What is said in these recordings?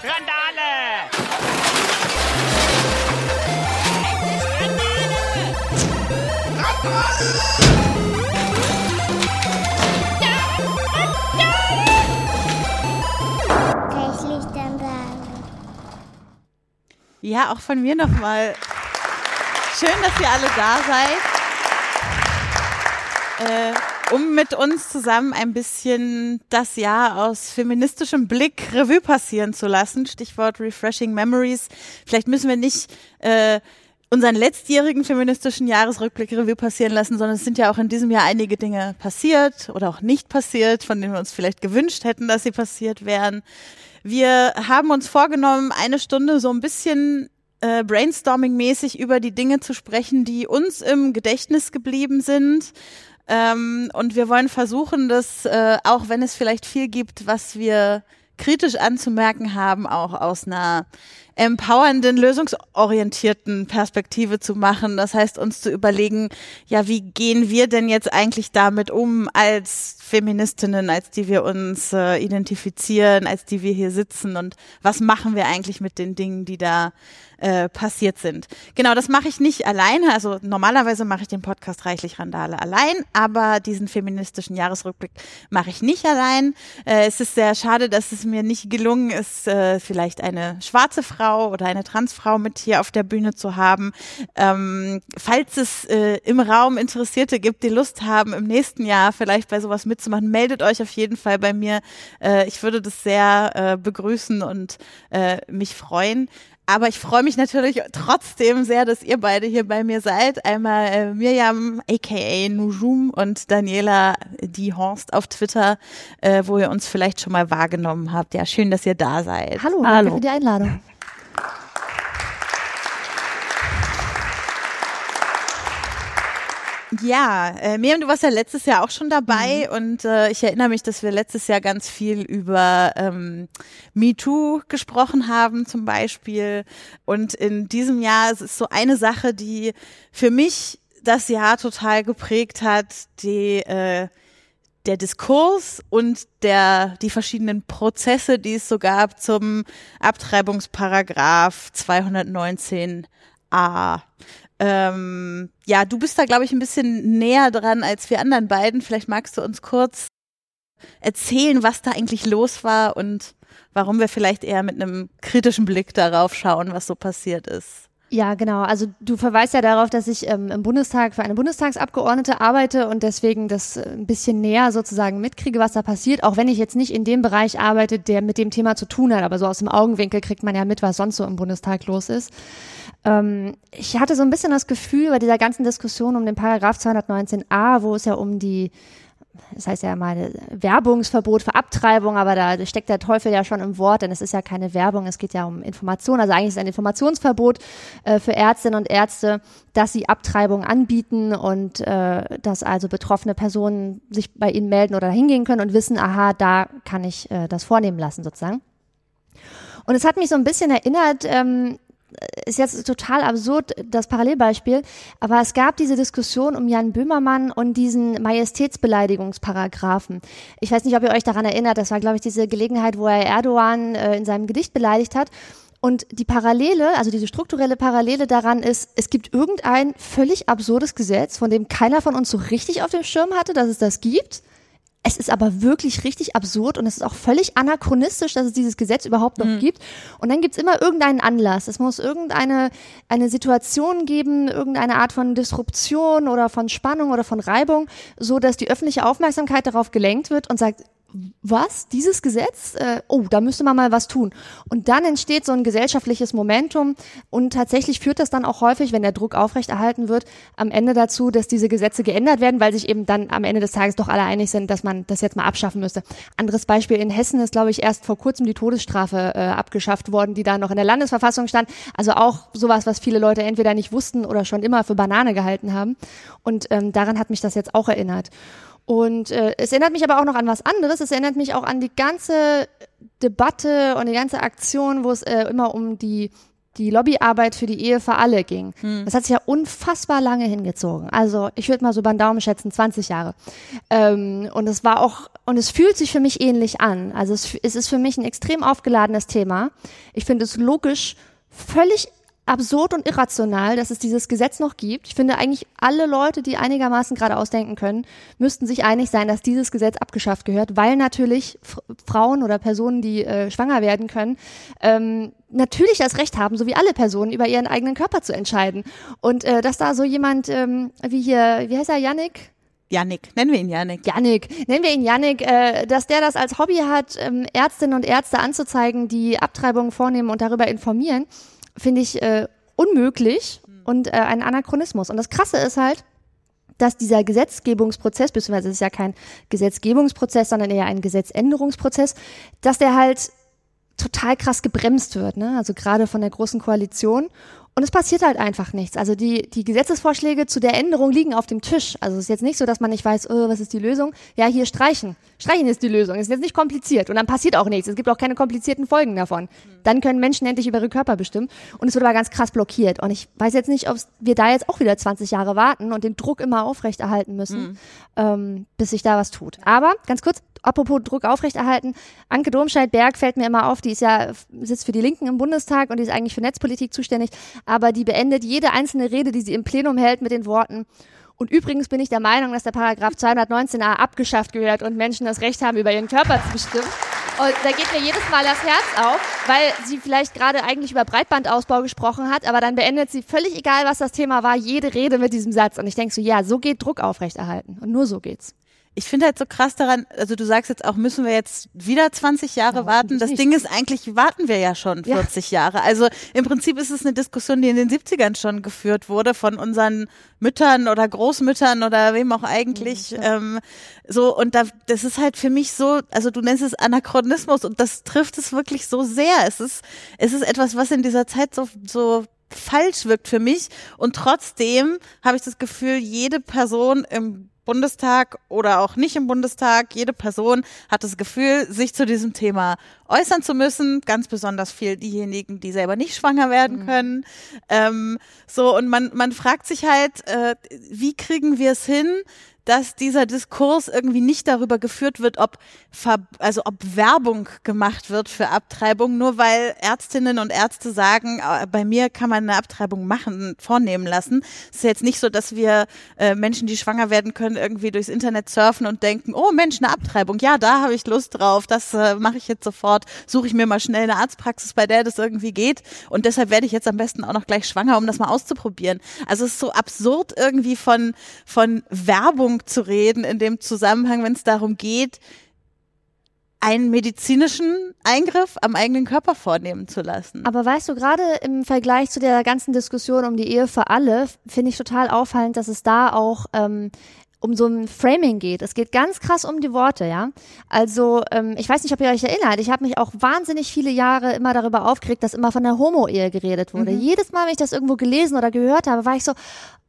Randale! Ja, auch von mir nochmal. Schön, dass ihr alle da seid. Äh, um mit uns zusammen ein bisschen das Jahr aus feministischem Blick Revue passieren zu lassen. Stichwort Refreshing Memories. Vielleicht müssen wir nicht äh, unseren letztjährigen feministischen Jahresrückblick Revue passieren lassen, sondern es sind ja auch in diesem Jahr einige Dinge passiert oder auch nicht passiert, von denen wir uns vielleicht gewünscht hätten, dass sie passiert wären. Wir haben uns vorgenommen, eine Stunde so ein bisschen äh, brainstorming-mäßig über die Dinge zu sprechen, die uns im Gedächtnis geblieben sind. Ähm, und wir wollen versuchen, dass, äh, auch wenn es vielleicht viel gibt, was wir kritisch anzumerken haben, auch aus einer empowernden, lösungsorientierten Perspektive zu machen. Das heißt, uns zu überlegen, ja, wie gehen wir denn jetzt eigentlich damit um als Feministinnen, als die wir uns äh, identifizieren, als die wir hier sitzen und was machen wir eigentlich mit den Dingen, die da äh, passiert sind. Genau, das mache ich nicht alleine. Also normalerweise mache ich den Podcast Reichlich Randale allein, aber diesen feministischen Jahresrückblick mache ich nicht allein. Äh, es ist sehr schade, dass es mir nicht gelungen ist, äh, vielleicht eine schwarze Frau oder eine Transfrau mit hier auf der Bühne zu haben. Ähm, falls es äh, im Raum Interessierte gibt, die Lust haben, im nächsten Jahr vielleicht bei sowas mitzumachen, meldet euch auf jeden Fall bei mir. Äh, ich würde das sehr äh, begrüßen und äh, mich freuen. Aber ich freue mich natürlich trotzdem sehr, dass ihr beide hier bei mir seid. Einmal äh, Mirjam, aka Nujum und Daniela Die Horst auf Twitter, äh, wo ihr uns vielleicht schon mal wahrgenommen habt. Ja, schön, dass ihr da seid. Hallo, Hallo. danke für die Einladung. Ja, äh, Miriam, du warst ja letztes Jahr auch schon dabei mhm. und äh, ich erinnere mich, dass wir letztes Jahr ganz viel über ähm, MeToo gesprochen haben zum Beispiel. Und in diesem Jahr es ist so eine Sache, die für mich das Jahr total geprägt hat, die äh, der Diskurs und der die verschiedenen Prozesse, die es so gab zum Abtreibungsparagraph 219a. Ähm, ja, du bist da, glaube ich, ein bisschen näher dran als wir anderen beiden. Vielleicht magst du uns kurz erzählen, was da eigentlich los war und warum wir vielleicht eher mit einem kritischen Blick darauf schauen, was so passiert ist. Ja, genau. Also du verweist ja darauf, dass ich ähm, im Bundestag für eine Bundestagsabgeordnete arbeite und deswegen das äh, ein bisschen näher sozusagen mitkriege, was da passiert, auch wenn ich jetzt nicht in dem Bereich arbeite, der mit dem Thema zu tun hat, aber so aus dem Augenwinkel kriegt man ja mit, was sonst so im Bundestag los ist. Ähm, ich hatte so ein bisschen das Gefühl bei dieser ganzen Diskussion um den Paragraph 219a, wo es ja um die das heißt ja mal Werbungsverbot für Abtreibung, aber da steckt der Teufel ja schon im Wort, denn es ist ja keine Werbung, es geht ja um Information. Also eigentlich ist ein Informationsverbot äh, für Ärztinnen und Ärzte, dass sie Abtreibung anbieten und äh, dass also betroffene Personen sich bei ihnen melden oder hingehen können und wissen, aha, da kann ich äh, das vornehmen lassen sozusagen. Und es hat mich so ein bisschen erinnert, ähm, ist jetzt total absurd, das Parallelbeispiel, aber es gab diese Diskussion um Jan Böhmermann und diesen Majestätsbeleidigungsparagraphen. Ich weiß nicht, ob ihr euch daran erinnert, das war, glaube ich, diese Gelegenheit, wo er Erdogan äh, in seinem Gedicht beleidigt hat. Und die Parallele, also diese strukturelle Parallele daran ist, es gibt irgendein völlig absurdes Gesetz, von dem keiner von uns so richtig auf dem Schirm hatte, dass es das gibt. Es ist aber wirklich richtig absurd und es ist auch völlig anachronistisch, dass es dieses Gesetz überhaupt noch mhm. gibt. Und dann gibt's immer irgendeinen Anlass. Es muss irgendeine eine Situation geben, irgendeine Art von Disruption oder von Spannung oder von Reibung, so dass die öffentliche Aufmerksamkeit darauf gelenkt wird und sagt, was, dieses Gesetz? Äh, oh, da müsste man mal was tun. Und dann entsteht so ein gesellschaftliches Momentum und tatsächlich führt das dann auch häufig, wenn der Druck aufrechterhalten wird, am Ende dazu, dass diese Gesetze geändert werden, weil sich eben dann am Ende des Tages doch alle einig sind, dass man das jetzt mal abschaffen müsste. Anderes Beispiel, in Hessen ist, glaube ich, erst vor kurzem die Todesstrafe äh, abgeschafft worden, die da noch in der Landesverfassung stand. Also auch sowas, was viele Leute entweder nicht wussten oder schon immer für Banane gehalten haben. Und ähm, daran hat mich das jetzt auch erinnert. Und äh, es erinnert mich aber auch noch an was anderes. Es erinnert mich auch an die ganze Debatte und die ganze Aktion, wo es äh, immer um die die Lobbyarbeit für die Ehe für alle ging. Hm. Das hat sich ja unfassbar lange hingezogen. Also ich würde mal so beim Daumen schätzen, 20 Jahre. Ähm, und es war auch, und es fühlt sich für mich ähnlich an. Also es, es ist für mich ein extrem aufgeladenes Thema. Ich finde es logisch, völlig absurd und irrational, dass es dieses Gesetz noch gibt. Ich finde eigentlich alle Leute, die einigermaßen gerade ausdenken können, müssten sich einig sein, dass dieses Gesetz abgeschafft gehört, weil natürlich Frauen oder Personen, die äh, schwanger werden können, ähm, natürlich das Recht haben, so wie alle Personen, über ihren eigenen Körper zu entscheiden. Und äh, dass da so jemand ähm, wie hier, wie heißt er, Yannick? Yannick, nennen wir ihn Yannick. Yannick, nennen wir ihn Yannick, äh, dass der das als Hobby hat, ähm, Ärztinnen und Ärzte anzuzeigen, die Abtreibungen vornehmen und darüber informieren finde ich äh, unmöglich und äh, ein Anachronismus. Und das Krasse ist halt, dass dieser Gesetzgebungsprozess, beziehungsweise es ist ja kein Gesetzgebungsprozess, sondern eher ein Gesetzänderungsprozess, dass der halt total krass gebremst wird, ne? Also gerade von der großen Koalition. Und es passiert halt einfach nichts. Also die, die Gesetzesvorschläge zu der Änderung liegen auf dem Tisch. Also es ist jetzt nicht so, dass man nicht weiß, oh, was ist die Lösung? Ja, hier streichen. Streichen ist die Lösung. Es ist jetzt nicht kompliziert. Und dann passiert auch nichts. Es gibt auch keine komplizierten Folgen davon. Dann können Menschen endlich über ihre Körper bestimmen. Und es wird aber ganz krass blockiert. Und ich weiß jetzt nicht, ob wir da jetzt auch wieder 20 Jahre warten und den Druck immer aufrechterhalten müssen, mhm. ähm, bis sich da was tut. Aber ganz kurz, apropos Druck aufrechterhalten, Anke Domscheit-Berg fällt mir immer auf, die ist ja, sitzt für die Linken im Bundestag und die ist eigentlich für Netzpolitik zuständig, aber die beendet jede einzelne Rede, die sie im Plenum hält, mit den Worten, und übrigens bin ich der Meinung, dass der Paragraph 219a abgeschafft gehört und Menschen das Recht haben, über ihren Körper zu bestimmen. Und da geht mir jedes Mal das Herz auf, weil sie vielleicht gerade eigentlich über Breitbandausbau gesprochen hat, aber dann beendet sie völlig egal, was das Thema war, jede Rede mit diesem Satz. Und ich denke so, ja, so geht Druck aufrechterhalten. Und nur so geht's ich finde halt so krass daran, also du sagst jetzt auch, müssen wir jetzt wieder 20 Jahre ja, warten. Das nicht. Ding ist eigentlich, warten wir ja schon 40 ja. Jahre. Also im Prinzip ist es eine Diskussion, die in den 70ern schon geführt wurde von unseren Müttern oder Großmüttern oder wem auch eigentlich. Ja. Ähm, so, und da, das ist halt für mich so, also du nennst es Anachronismus und das trifft es wirklich so sehr. Es ist, es ist etwas, was in dieser Zeit so, so falsch wirkt für mich. Und trotzdem habe ich das Gefühl, jede Person im Bundestag oder auch nicht im Bundestag, jede Person hat das Gefühl, sich zu diesem Thema äußern zu müssen. Ganz besonders viel diejenigen, die selber nicht schwanger werden mhm. können. Ähm, so und man man fragt sich halt, äh, wie kriegen wir es hin, dass dieser Diskurs irgendwie nicht darüber geführt wird, ob also ob Werbung gemacht wird für Abtreibung, nur weil Ärztinnen und Ärzte sagen, äh, bei mir kann man eine Abtreibung machen, vornehmen lassen. Es ist jetzt nicht so, dass wir äh, Menschen, die schwanger werden können, irgendwie durchs Internet surfen und denken, oh Mensch, eine Abtreibung, ja, da habe ich Lust drauf, das äh, mache ich jetzt sofort, suche ich mir mal schnell eine Arztpraxis, bei der das irgendwie geht und deshalb werde ich jetzt am besten auch noch gleich schwanger, um das mal auszuprobieren. Also es ist so absurd irgendwie von von Werbung zu reden in dem Zusammenhang, wenn es darum geht, einen medizinischen Eingriff am eigenen Körper vornehmen zu lassen. Aber weißt du, gerade im Vergleich zu der ganzen Diskussion um die Ehe für alle, finde ich total auffallend, dass es da auch ähm, um so ein Framing geht. Es geht ganz krass um die Worte, ja. Also ähm, ich weiß nicht, ob ihr euch erinnert. Ich habe mich auch wahnsinnig viele Jahre immer darüber aufgeregt, dass immer von der Homo-Ehe geredet wurde. Mhm. Jedes Mal, wenn ich das irgendwo gelesen oder gehört habe, war ich so,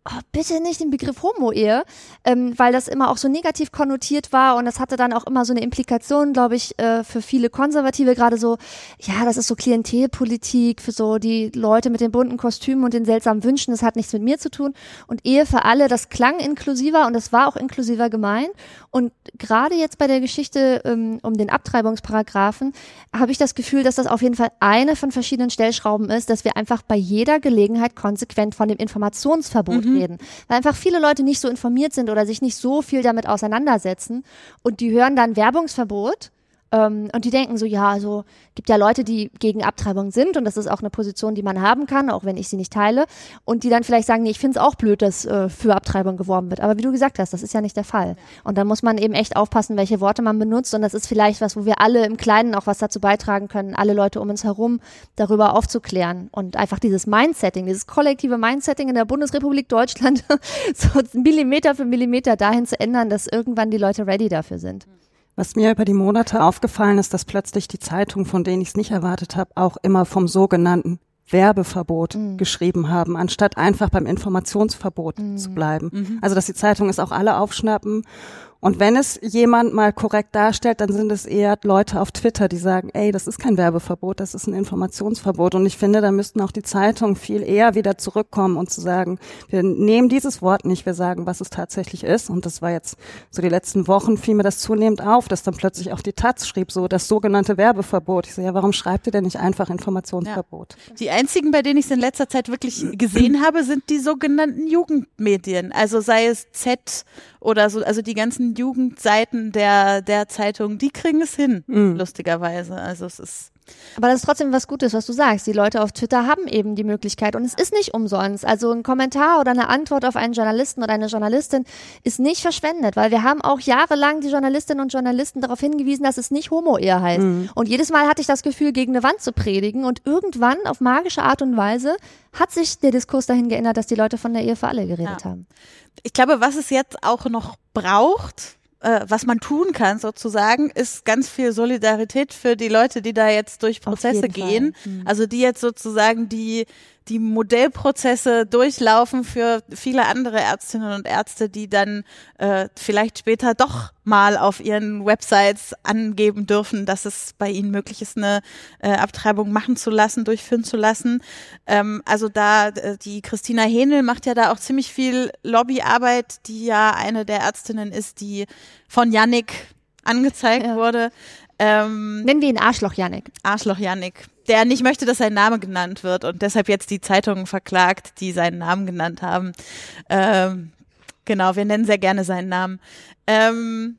oh, bitte nicht den Begriff Homo-Ehe, ähm, weil das immer auch so negativ konnotiert war und das hatte dann auch immer so eine Implikation, glaube ich, äh, für viele Konservative gerade so, ja, das ist so Klientelpolitik für so die Leute mit den bunten Kostümen und den seltsamen Wünschen, das hat nichts mit mir zu tun und Ehe für alle, das klang inklusiver und das war auch inklusiver gemeint und gerade jetzt bei der Geschichte ähm, um den Abtreibungsparagraphen habe ich das Gefühl, dass das auf jeden Fall eine von verschiedenen Stellschrauben ist, dass wir einfach bei jeder Gelegenheit konsequent von dem Informationsverbot mhm. Reden. Weil einfach viele Leute nicht so informiert sind oder sich nicht so viel damit auseinandersetzen. Und die hören dann Werbungsverbot ähm, und die denken so, ja, also gibt ja Leute, die gegen Abtreibung sind und das ist auch eine Position, die man haben kann, auch wenn ich sie nicht teile. Und die dann vielleicht sagen, nee, ich finde es auch blöd, dass äh, für Abtreibung geworben wird. Aber wie du gesagt hast, das ist ja nicht der Fall. Und dann muss man eben echt aufpassen, welche Worte man benutzt. Und das ist vielleicht was, wo wir alle im Kleinen auch was dazu beitragen können, alle Leute um uns herum darüber aufzuklären. Und einfach dieses Mindsetting, dieses kollektive Mindsetting in der Bundesrepublik Deutschland so Millimeter für Millimeter dahin zu ändern, dass irgendwann die Leute ready dafür sind. Was mir über die Monate aufgefallen ist, dass plötzlich die Zeitung, von denen ich es nicht erwartet habe, auch immer vom sogenannten Werbeverbot mhm. geschrieben haben, anstatt einfach beim Informationsverbot mhm. zu bleiben. Mhm. Also dass die Zeitung es auch alle aufschnappen Und wenn es jemand mal korrekt darstellt, dann sind es eher Leute auf Twitter, die sagen, ey, das ist kein Werbeverbot, das ist ein Informationsverbot. Und ich finde, da müssten auch die Zeitungen viel eher wieder zurückkommen und zu sagen, wir nehmen dieses Wort nicht, wir sagen, was es tatsächlich ist. Und das war jetzt so die letzten Wochen, fiel mir das zunehmend auf, dass dann plötzlich auch die Taz schrieb, so das sogenannte Werbeverbot. Ich so, ja, warum schreibt ihr denn nicht einfach Informationsverbot? Ja. Die einzigen, bei denen ich es in letzter Zeit wirklich gesehen habe, sind die sogenannten Jugendmedien. Also sei es Z oder so, also die ganzen Jugendseiten der, der Zeitung, die kriegen es hin, mhm. lustigerweise. Also es ist. Aber das ist trotzdem was Gutes, was du sagst. Die Leute auf Twitter haben eben die Möglichkeit und es ist nicht umsonst. Also ein Kommentar oder eine Antwort auf einen Journalisten oder eine Journalistin ist nicht verschwendet, weil wir haben auch jahrelang die Journalistinnen und Journalisten darauf hingewiesen, dass es nicht Homo-Ehe heißt. Mhm. Und jedes Mal hatte ich das Gefühl, gegen eine Wand zu predigen und irgendwann auf magische Art und Weise hat sich der Diskurs dahin geändert, dass die Leute von der Ehe für alle geredet ja. haben. Ich glaube, was es jetzt auch noch braucht, äh, was man tun kann sozusagen, ist ganz viel Solidarität für die Leute, die da jetzt durch Prozesse gehen. Mhm. Also die jetzt sozusagen die die Modellprozesse durchlaufen für viele andere Ärztinnen und Ärzte, die dann äh, vielleicht später doch mal auf ihren Websites angeben dürfen, dass es bei ihnen möglich ist, eine äh, Abtreibung machen zu lassen, durchführen zu lassen. Ähm, also da äh, die Christina Hähnel macht ja da auch ziemlich viel Lobbyarbeit, die ja eine der Ärztinnen ist, die von Yannick angezeigt ja. wurde. Ähm, Nennen wir ihn Arschloch Yannick. Arschloch Yannick, der nicht möchte, dass sein Name genannt wird und deshalb jetzt die Zeitungen verklagt, die seinen Namen genannt haben. Ähm, genau, wir nennen sehr gerne seinen Namen. Ähm,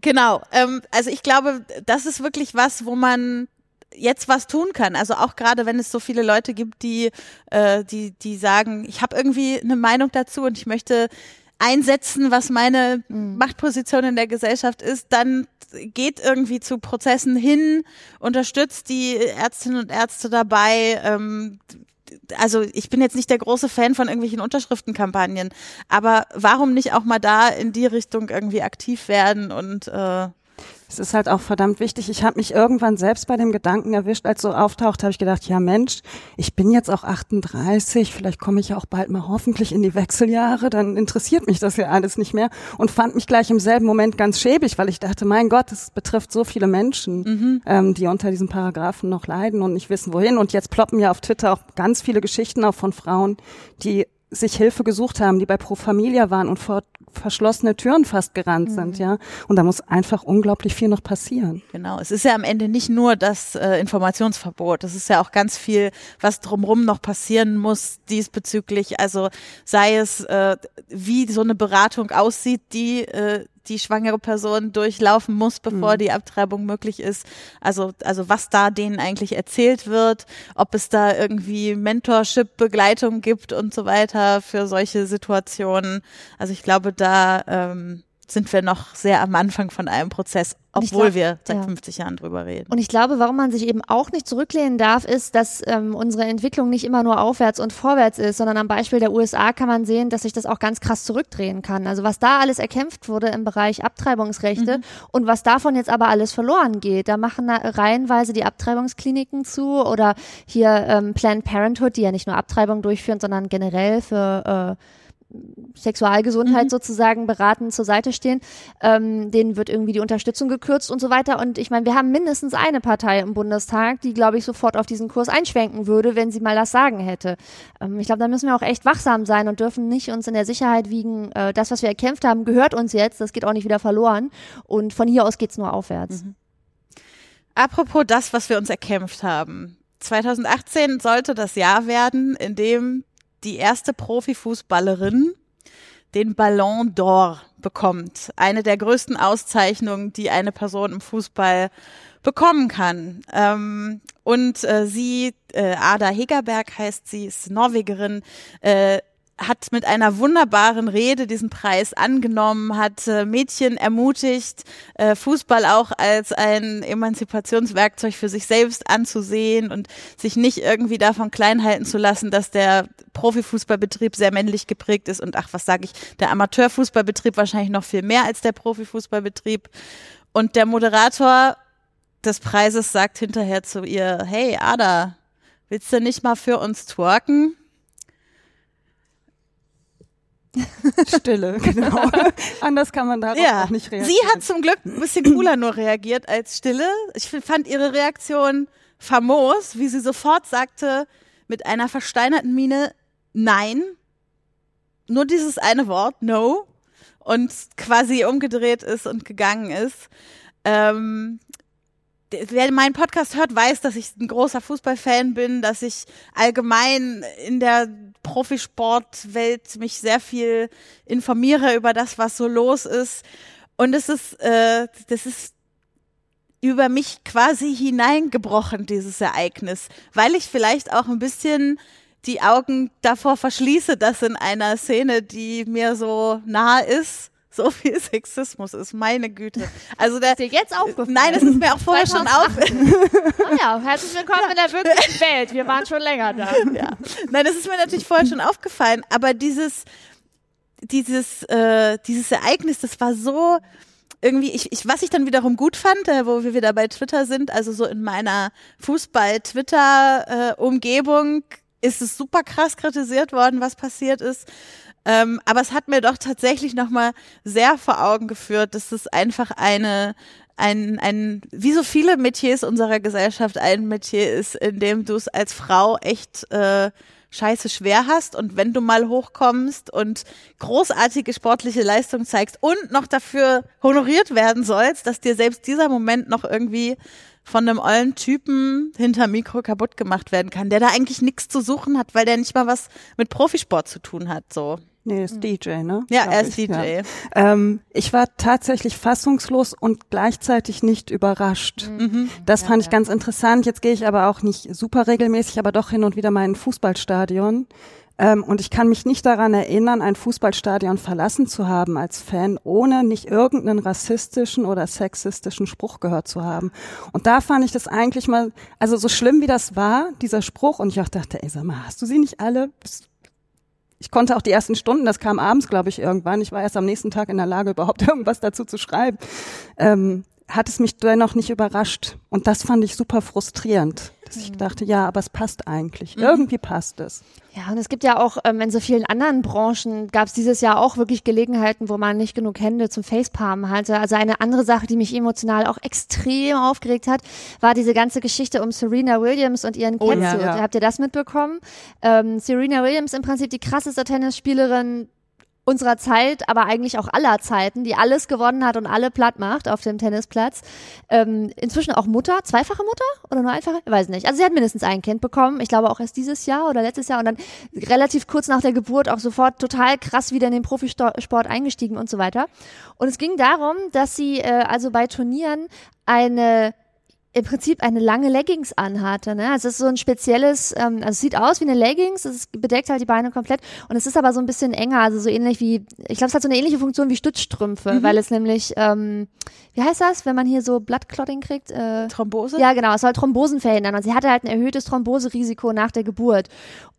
genau, ähm, also ich glaube, das ist wirklich was, wo man jetzt was tun kann. Also auch gerade wenn es so viele Leute gibt, die, äh, die, die sagen, ich habe irgendwie eine Meinung dazu und ich möchte einsetzen, was meine mhm. Machtposition in der Gesellschaft ist, dann geht irgendwie zu Prozessen hin, unterstützt die Ärztinnen und Ärzte dabei. Ähm, also ich bin jetzt nicht der große Fan von irgendwelchen Unterschriftenkampagnen, aber warum nicht auch mal da in die Richtung irgendwie aktiv werden und äh, es ist halt auch verdammt wichtig. Ich habe mich irgendwann selbst bei dem Gedanken erwischt, als so auftaucht, habe ich gedacht, ja Mensch, ich bin jetzt auch 38, vielleicht komme ich ja auch bald mal hoffentlich in die Wechseljahre, dann interessiert mich das ja alles nicht mehr und fand mich gleich im selben Moment ganz schäbig, weil ich dachte, mein Gott, es betrifft so viele Menschen, mhm. ähm, die unter diesen Paragraphen noch leiden und nicht wissen, wohin. Und jetzt ploppen ja auf Twitter auch ganz viele Geschichten auf von Frauen, die sich Hilfe gesucht haben, die bei Pro Familia waren und vor verschlossene Türen fast gerannt mhm. sind, ja. Und da muss einfach unglaublich viel noch passieren. Genau. Es ist ja am Ende nicht nur das äh, Informationsverbot. Es ist ja auch ganz viel, was drumherum noch passieren muss diesbezüglich. Also sei es, äh, wie so eine Beratung aussieht, die äh, die schwangere Person durchlaufen muss, bevor mhm. die Abtreibung möglich ist. Also, also was da denen eigentlich erzählt wird, ob es da irgendwie Mentorship, Begleitung gibt und so weiter für solche Situationen. Also ich glaube, da ähm, sind wir noch sehr am Anfang von einem Prozess, obwohl glaub, wir seit ja. 50 Jahren drüber reden. Und ich glaube, warum man sich eben auch nicht zurücklehnen darf, ist, dass ähm, unsere Entwicklung nicht immer nur aufwärts und vorwärts ist, sondern am Beispiel der USA kann man sehen, dass sich das auch ganz krass zurückdrehen kann. Also was da alles erkämpft wurde im Bereich Abtreibungsrechte mhm. und was davon jetzt aber alles verloren geht. Da machen da reihenweise die Abtreibungskliniken zu oder hier ähm, Planned Parenthood, die ja nicht nur Abtreibung durchführen, sondern generell für äh, Sexualgesundheit mhm. sozusagen beraten zur Seite stehen, ähm, denen wird irgendwie die Unterstützung gekürzt und so weiter. Und ich meine, wir haben mindestens eine Partei im Bundestag, die, glaube ich, sofort auf diesen Kurs einschwenken würde, wenn sie mal das Sagen hätte. Ähm, ich glaube, da müssen wir auch echt wachsam sein und dürfen nicht uns in der Sicherheit wiegen, äh, das, was wir erkämpft haben, gehört uns jetzt, das geht auch nicht wieder verloren. Und von hier aus geht's nur aufwärts. Mhm. Apropos das, was wir uns erkämpft haben. 2018 sollte das Jahr werden, in dem die erste Profifußballerin den Ballon d'Or bekommt. Eine der größten Auszeichnungen, die eine Person im Fußball bekommen kann. Ähm, und äh, sie, äh, Ada Hegerberg heißt sie, ist Norwegerin, äh, hat mit einer wunderbaren Rede diesen Preis angenommen, hat äh, Mädchen ermutigt, äh, Fußball auch als ein Emanzipationswerkzeug für sich selbst anzusehen und sich nicht irgendwie davon klein halten zu lassen, dass der Profifußballbetrieb sehr männlich geprägt ist und ach, was sage ich, der Amateurfußballbetrieb wahrscheinlich noch viel mehr als der Profifußballbetrieb. Und der Moderator des Preises sagt hinterher zu ihr, hey Ada, willst du nicht mal für uns twerken? Stille, genau. Anders kann man darauf Ja, auch nicht reagieren. sie hat zum Glück ein bisschen cooler nur reagiert als Stille. Ich fand ihre Reaktion famos, wie sie sofort sagte, mit einer versteinerten Miene, nein. Nur dieses eine Wort, no. Und quasi umgedreht ist und gegangen ist. Ähm, wer meinen Podcast hört, weiß, dass ich ein großer Fußballfan bin, dass ich allgemein in der Profisportwelt mich sehr viel informiere über das, was so los ist. Und es ist, äh, das ist über mich quasi hineingebrochen, dieses Ereignis, weil ich vielleicht auch ein bisschen die Augen davor verschließe, dass in einer Szene, die mir so nah ist, so viel Sexismus ist, meine Güte. Also der, Ist dir jetzt aufgefallen? nein, es ist mir auch vorher schon auf, Ah ja, herzlich willkommen in der wirklichen Welt. Wir waren schon länger da. ja. Nein, das ist mir natürlich vorher schon aufgefallen, aber dieses, dieses, äh, dieses Ereignis, das war so irgendwie, ich, ich, was ich dann wiederum gut fand, äh, wo wir wieder bei Twitter sind, also so in meiner Fußball-Twitter-Umgebung, ist es super krass kritisiert worden, was passiert ist. Ähm, aber es hat mir doch tatsächlich nochmal sehr vor Augen geführt, dass es einfach eine, ein, ein, wie so viele Metiers unserer Gesellschaft ein Metier ist, in dem du es als Frau echt äh, scheiße schwer hast und wenn du mal hochkommst und großartige sportliche Leistung zeigst und noch dafür honoriert werden sollst, dass dir selbst dieser Moment noch irgendwie von einem ollen Typen hinter Mikro kaputt gemacht werden kann, der da eigentlich nichts zu suchen hat, weil der nicht mal was mit Profisport zu tun hat, so. Nee, ist DJ, ne? Ja, Glaub er ist ich, DJ. Ja. Ähm, ich war tatsächlich fassungslos und gleichzeitig nicht überrascht. Mhm. Das fand ich ganz interessant. Jetzt gehe ich aber auch nicht super regelmäßig, aber doch hin und wieder mal in ein Fußballstadion. Ähm, und ich kann mich nicht daran erinnern, ein Fußballstadion verlassen zu haben als Fan, ohne nicht irgendeinen rassistischen oder sexistischen Spruch gehört zu haben. Und da fand ich das eigentlich mal, also so schlimm wie das war, dieser Spruch, und ich auch dachte, ey, sag mal, hast du sie nicht alle? Bist ich konnte auch die ersten Stunden, das kam abends, glaube ich, irgendwann. Ich war erst am nächsten Tag in der Lage, überhaupt irgendwas dazu zu schreiben. Ähm, hat es mich dennoch nicht überrascht. Und das fand ich super frustrierend, dass ich dachte, ja, aber es passt eigentlich. Irgendwie passt es. Ja, und es gibt ja auch ähm, in so vielen anderen Branchen gab es dieses Jahr auch wirklich Gelegenheiten, wo man nicht genug Hände zum Facepalmen hatte. Also eine andere Sache, die mich emotional auch extrem aufgeregt hat, war diese ganze Geschichte um Serena Williams und ihren Oh ja, Catsuit. ja. Habt ihr das mitbekommen? Ähm, Serena Williams im Prinzip die krasseste Tennisspielerin unserer Zeit, aber eigentlich auch aller Zeiten, die alles gewonnen hat und alle platt macht auf dem Tennisplatz. Ähm, inzwischen auch Mutter, zweifache Mutter oder nur einfache? Ich weiß nicht. Also sie hat mindestens ein Kind bekommen. Ich glaube auch erst dieses Jahr oder letztes Jahr und dann relativ kurz nach der Geburt auch sofort total krass wieder in den Profisport eingestiegen und so weiter. Und es ging darum, dass sie äh, also bei Turnieren eine im Prinzip eine lange Leggings anhatte. Ne? Also es ist so ein spezielles, ähm, also es sieht aus wie eine Leggings, es bedeckt halt die Beine komplett und es ist aber so ein bisschen enger, also so ähnlich wie, ich glaube, es hat so eine ähnliche Funktion wie Stützstrümpfe, weil es nämlich, ähm, wie heißt das, wenn man hier so Bloodclotting kriegt? Äh, Thrombose? ja, genau, es soll Thrombosen verhindern. Und sie hatte halt ein erhöhtes Thromboserisiko nach der Geburt.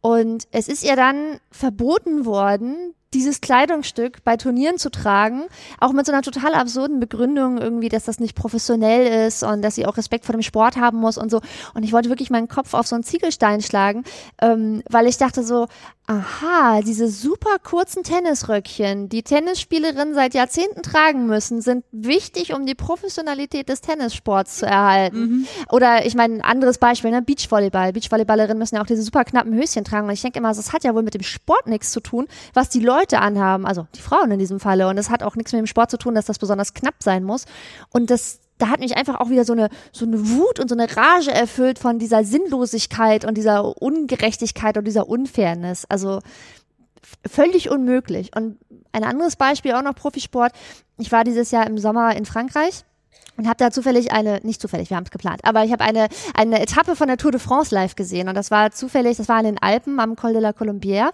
Und es ist ihr dann verboten worden, dieses Kleidungsstück bei Turnieren zu tragen, auch mit so einer total absurden Begründung irgendwie, dass das nicht professionell ist und dass sie auch Respekt vor dem Sport haben muss und so. Und ich wollte wirklich meinen Kopf auf so einen Ziegelstein schlagen, ähm, weil ich dachte so, aha, diese super kurzen Tennisröckchen, die Tennisspielerinnen seit Jahrzehnten tragen müssen, sind wichtig, um die Professionalität des Tennissports zu erhalten. Oder ich meine, ein anderes Beispiel, ne? Beachvolleyball. Beachvolleyballerinnen müssen ja auch diese super knappen Höschen tragen. Und ich denke immer, das hat ja wohl mit dem Sport nichts zu tun, was die Leute anhaben, also die Frauen in diesem Falle. Und es hat auch nichts mit dem Sport zu tun, dass das besonders knapp sein muss. Und das da hat mich einfach auch wieder so eine, so eine Wut und so eine Rage erfüllt von dieser Sinnlosigkeit und dieser Ungerechtigkeit und dieser Unfairness. Also völlig unmöglich. Und ein anderes Beispiel auch noch Profisport. Ich war dieses Jahr im Sommer in Frankreich und habe da zufällig eine, nicht zufällig, wir haben es geplant, aber ich habe eine, eine Etappe von der Tour de France live gesehen und das war zufällig, das war in den Alpen am Col de la Colombière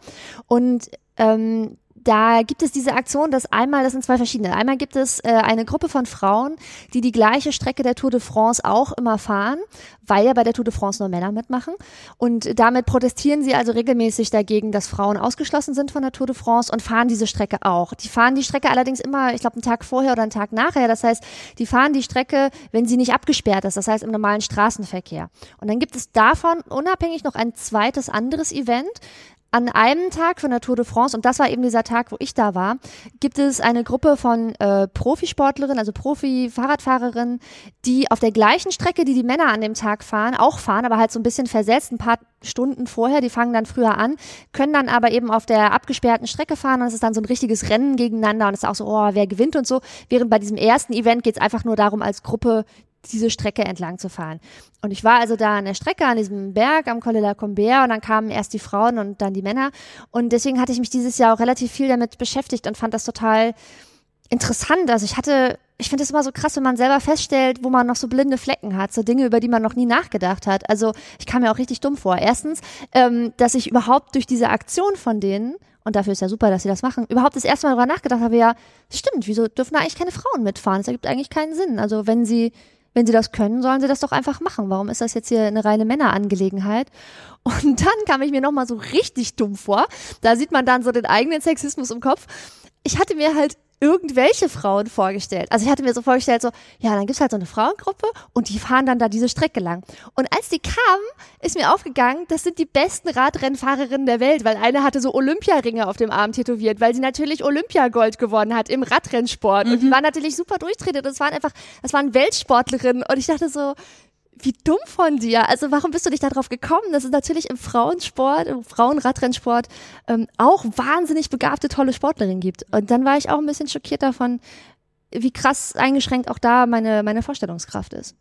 und ähm, da gibt es diese Aktion, dass einmal, das sind zwei verschiedene. Einmal gibt es äh, eine Gruppe von Frauen, die die gleiche Strecke der Tour de France auch immer fahren, weil ja bei der Tour de France nur Männer mitmachen. Und damit protestieren sie also regelmäßig dagegen, dass Frauen ausgeschlossen sind von der Tour de France und fahren diese Strecke auch. Die fahren die Strecke allerdings immer, ich glaube, einen Tag vorher oder einen Tag nachher. Das heißt, die fahren die Strecke, wenn sie nicht abgesperrt ist, das heißt im normalen Straßenverkehr. Und dann gibt es davon unabhängig noch ein zweites anderes Event, an einem Tag von der Tour de France, und das war eben dieser Tag, wo ich da war, gibt es eine Gruppe von äh, Profisportlerinnen, also Profi-Fahrradfahrerinnen, die auf der gleichen Strecke, die die Männer an dem Tag fahren, auch fahren, aber halt so ein bisschen versetzt, ein paar Stunden vorher, die fangen dann früher an, können dann aber eben auf der abgesperrten Strecke fahren und es ist dann so ein richtiges Rennen gegeneinander und es ist auch so, oh, wer gewinnt und so. Während bei diesem ersten Event geht es einfach nur darum, als Gruppe diese Strecke entlang zu fahren. Und ich war also da an der Strecke, an diesem Berg am Colle la Combert und dann kamen erst die Frauen und dann die Männer. Und deswegen hatte ich mich dieses Jahr auch relativ viel damit beschäftigt und fand das total interessant. Also ich hatte, ich finde es immer so krass, wenn man selber feststellt, wo man noch so blinde Flecken hat, so Dinge, über die man noch nie nachgedacht hat. Also ich kam mir auch richtig dumm vor. Erstens, ähm, dass ich überhaupt durch diese Aktion von denen und dafür ist ja super, dass sie das machen, überhaupt das erste Mal darüber nachgedacht habe, ja, stimmt, wieso dürfen da eigentlich keine Frauen mitfahren? Das ergibt eigentlich keinen Sinn. Also wenn sie wenn sie das können, sollen sie das doch einfach machen. Warum ist das jetzt hier eine reine Männerangelegenheit? Und dann kam ich mir nochmal so richtig dumm vor. Da sieht man dann so den eigenen Sexismus im Kopf. Ich hatte mir halt irgendwelche Frauen vorgestellt. Also ich hatte mir so vorgestellt, so, ja, dann gibt's halt so eine Frauengruppe und die fahren dann da diese Strecke lang. Und als die kamen, ist mir aufgegangen, das sind die besten Radrennfahrerinnen der Welt, weil eine hatte so Olympiaringe auf dem Arm tätowiert, weil sie natürlich Olympiagold gewonnen hat im Radrennsport. Mhm. Und die mhm. waren natürlich super durchtrainiert es waren einfach, das waren Weltsportlerinnen. Und ich dachte so, wie dumm von dir. Also warum bist du nicht darauf gekommen, dass es natürlich im Frauensport, im Frauenradrennsport ähm, auch wahnsinnig begabte, tolle Sportlerinnen gibt. Und dann war ich auch ein bisschen schockiert davon, wie krass eingeschränkt auch da meine, meine Vorstellungskraft ist.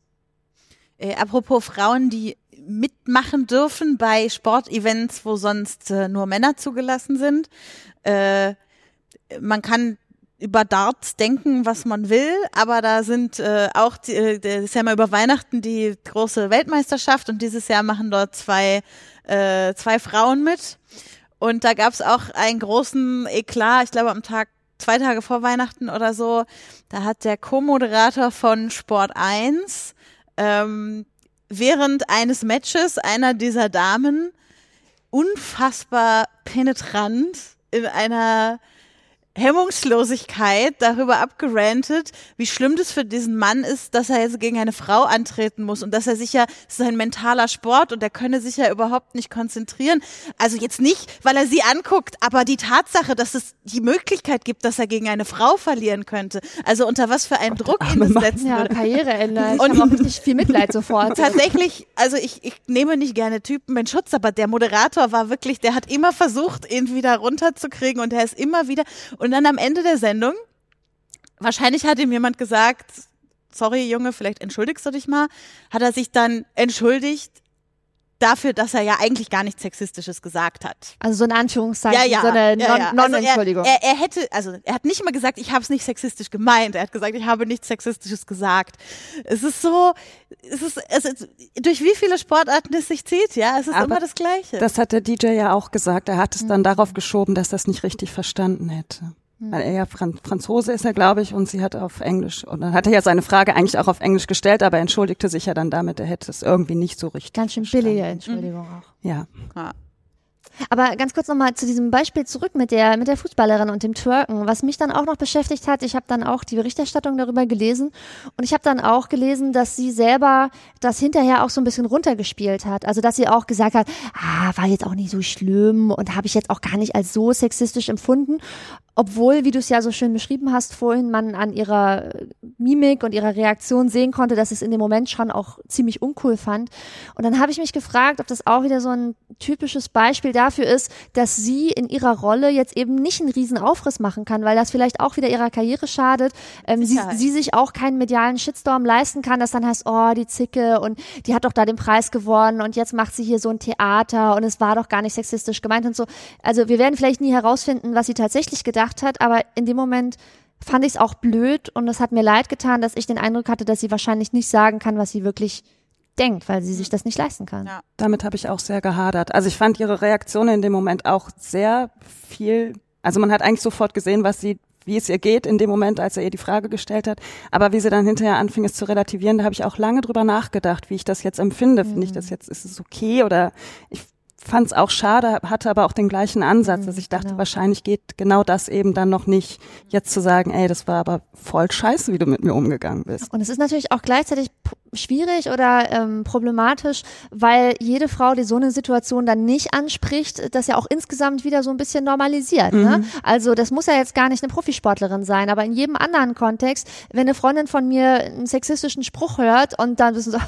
Äh, apropos Frauen, die mitmachen dürfen bei Sportevents, wo sonst äh, nur Männer zugelassen sind. Äh, man kann über Darts denken, was man will, aber da sind äh, auch, die, äh, das ist ja mal über Weihnachten die große Weltmeisterschaft und dieses Jahr machen dort zwei, äh, zwei Frauen mit. Und da gab es auch einen großen Eklat, ich glaube am Tag, zwei Tage vor Weihnachten oder so, da hat der Co-Moderator von Sport 1 ähm, während eines Matches einer dieser Damen unfassbar penetrant in einer Hemmungslosigkeit darüber abgerantet, wie schlimm das für diesen Mann ist, dass er jetzt gegen eine Frau antreten muss und dass er sich ja, es ist ein mentaler Sport und er könne sich ja überhaupt nicht konzentrieren. Also jetzt nicht, weil er sie anguckt, aber die Tatsache, dass es die Möglichkeit gibt, dass er gegen eine Frau verlieren könnte. Also unter was für einen Gott, Druck ihn das setzen ja, würde. Karriereende. Ich und auch richtig viel Mitleid sofort. Tatsächlich, also ich, ich nehme nicht gerne Typen in Schutz, aber der Moderator war wirklich, der hat immer versucht, ihn wieder runterzukriegen und er ist immer wieder und und dann am Ende der Sendung, wahrscheinlich hat ihm jemand gesagt, sorry Junge, vielleicht entschuldigst du dich mal, hat er sich dann entschuldigt dafür, dass er ja eigentlich gar nichts Sexistisches gesagt hat. Also so ein Anführungszeichen, ja, ja, so eine ja, ja. Non-Entschuldigung. Also er, er, er, hätte, also er hat nicht immer gesagt, ich habe es nicht sexistisch gemeint. Er hat gesagt, ich habe nichts Sexistisches gesagt. Es ist so, es ist, es ist durch wie viele Sportarten es sich zieht, ja, es ist Aber immer das Gleiche. Das hat der DJ ja auch gesagt. Er hat es dann mhm. darauf geschoben, dass das nicht richtig verstanden hätte. Mhm. Weil er ja Fran Franzose ist er, glaube ich, und sie hat auf Englisch, und dann hat er ja seine Frage eigentlich auch auf Englisch gestellt, aber entschuldigte sich ja dann damit, er hätte es irgendwie nicht so richtig. Ganz schön billige Entschuldigung mhm. auch. Ja. ja. Aber ganz kurz nochmal zu diesem Beispiel zurück mit der, mit der Fußballerin und dem Twerken. Was mich dann auch noch beschäftigt hat, ich habe dann auch die Berichterstattung darüber gelesen und ich habe dann auch gelesen, dass sie selber das hinterher auch so ein bisschen runtergespielt hat. Also dass sie auch gesagt hat, ah, war jetzt auch nicht so schlimm und habe ich jetzt auch gar nicht als so sexistisch empfunden obwohl, wie du es ja so schön beschrieben hast vorhin, man an ihrer Mimik und ihrer Reaktion sehen konnte, dass es in dem Moment schon auch ziemlich uncool fand. Und dann habe ich mich gefragt, ob das auch wieder so ein typisches Beispiel dafür ist, dass sie in ihrer Rolle jetzt eben nicht einen riesen Aufriss machen kann, weil das vielleicht auch wieder ihrer Karriere schadet. Ähm, sie, sie sich auch keinen medialen Shitstorm leisten kann, dass dann heißt, oh, die Zicke und die hat doch da den Preis gewonnen und jetzt macht sie hier so ein Theater und es war doch gar nicht sexistisch gemeint und so. Also wir werden vielleicht nie herausfinden, was sie tatsächlich gedacht gedacht hat, aber in dem Moment fand ich es auch blöd und es hat mir leid getan, dass ich den Eindruck hatte, dass sie wahrscheinlich nicht sagen kann, was sie wirklich denkt, weil sie sich das nicht leisten kann. Ja. Damit habe ich auch sehr gehadert. Also ich fand ihre Reaktion in dem Moment auch sehr viel, also man hat eigentlich sofort gesehen, was sie wie es ihr geht in dem Moment, als er ihr die Frage gestellt hat. Aber wie sie dann hinterher anfing, es zu relativieren, da habe ich auch lange drüber nachgedacht, wie ich das jetzt empfinde. Mhm. Finde ich das jetzt, ist es okay oder ich fand es auch schade, hatte aber auch den gleichen Ansatz, dass ich dachte, genau. wahrscheinlich geht genau das eben dann noch nicht, jetzt zu sagen, ey, das war aber voll scheiße, wie du mit mir umgegangen bist. Und es ist natürlich auch gleichzeitig schwierig oder ähm, problematisch, weil jede Frau, die so eine Situation dann nicht anspricht, das ja auch insgesamt wieder so ein bisschen normalisiert. Ne? Mhm. Ne? Also das muss ja jetzt gar nicht eine Profisportlerin sein, aber in jedem anderen Kontext, wenn eine Freundin von mir einen sexistischen Spruch hört und dann so,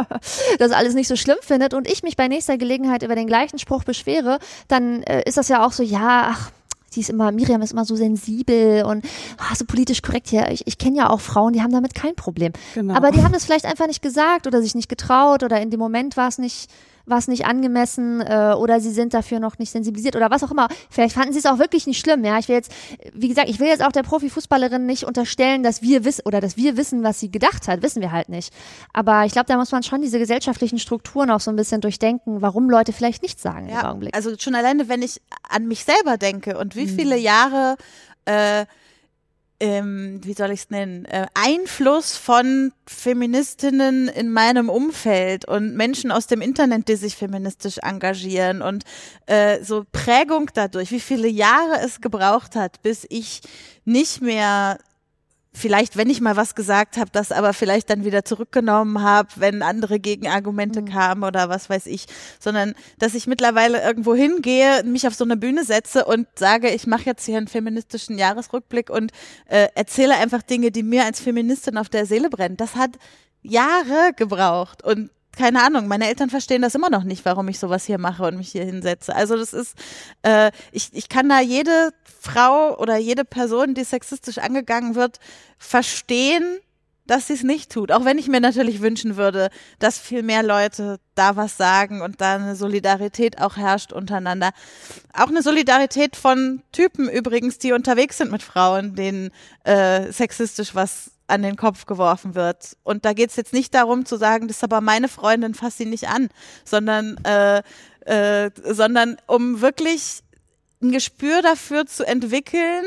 das alles nicht so schlimm findet und ich mich bei nächster Gelegenheit über den gleichen Spruch beschwere, dann äh, ist das ja auch so, ja, ach, die ist immer, Miriam ist immer so sensibel und oh, so politisch korrekt hier. Ich, ich kenne ja auch Frauen, die haben damit kein Problem. Genau. Aber die haben das vielleicht einfach nicht gesagt oder sich nicht getraut oder in dem Moment war es nicht war es nicht angemessen äh, oder sie sind dafür noch nicht sensibilisiert oder was auch immer. Vielleicht fanden sie es auch wirklich nicht schlimm. Ja, ich will jetzt, wie gesagt, ich will jetzt auch der Profifußballerin nicht unterstellen, dass wir wissen oder dass wir wissen, was sie gedacht hat. Wissen wir halt nicht. Aber ich glaube, da muss man schon diese gesellschaftlichen Strukturen auch so ein bisschen durchdenken, warum Leute vielleicht nichts sagen ja, im Augenblick. Also schon alleine, wenn ich an mich selber denke und wie mhm. viele Jahre äh, ähm, wie soll ich es nennen, äh, Einfluss von Feministinnen in meinem Umfeld und Menschen aus dem Internet, die sich feministisch engagieren und äh, so Prägung dadurch, wie viele Jahre es gebraucht hat, bis ich nicht mehr vielleicht, wenn ich mal was gesagt habe, das aber vielleicht dann wieder zurückgenommen habe, wenn andere Gegenargumente mhm. kamen oder was weiß ich, sondern dass ich mittlerweile irgendwo hingehe, mich auf so eine Bühne setze und sage, ich mache jetzt hier einen feministischen Jahresrückblick und äh, erzähle einfach Dinge, die mir als Feministin auf der Seele brennen. Das hat Jahre gebraucht und keine Ahnung, meine Eltern verstehen das immer noch nicht, warum ich sowas hier mache und mich hier hinsetze. Also das ist, äh, ich, ich kann da jede Frau oder jede Person, die sexistisch angegangen wird, verstehen, dass sie es nicht tut. Auch wenn ich mir natürlich wünschen würde, dass viel mehr Leute da was sagen und da eine Solidarität auch herrscht untereinander. Auch eine Solidarität von Typen übrigens, die unterwegs sind mit Frauen, denen äh, sexistisch was an den Kopf geworfen wird. Und da geht es jetzt nicht darum zu sagen, das ist aber meine Freundin, fass sie nicht an, sondern, äh, äh, sondern um wirklich ein Gespür dafür zu entwickeln,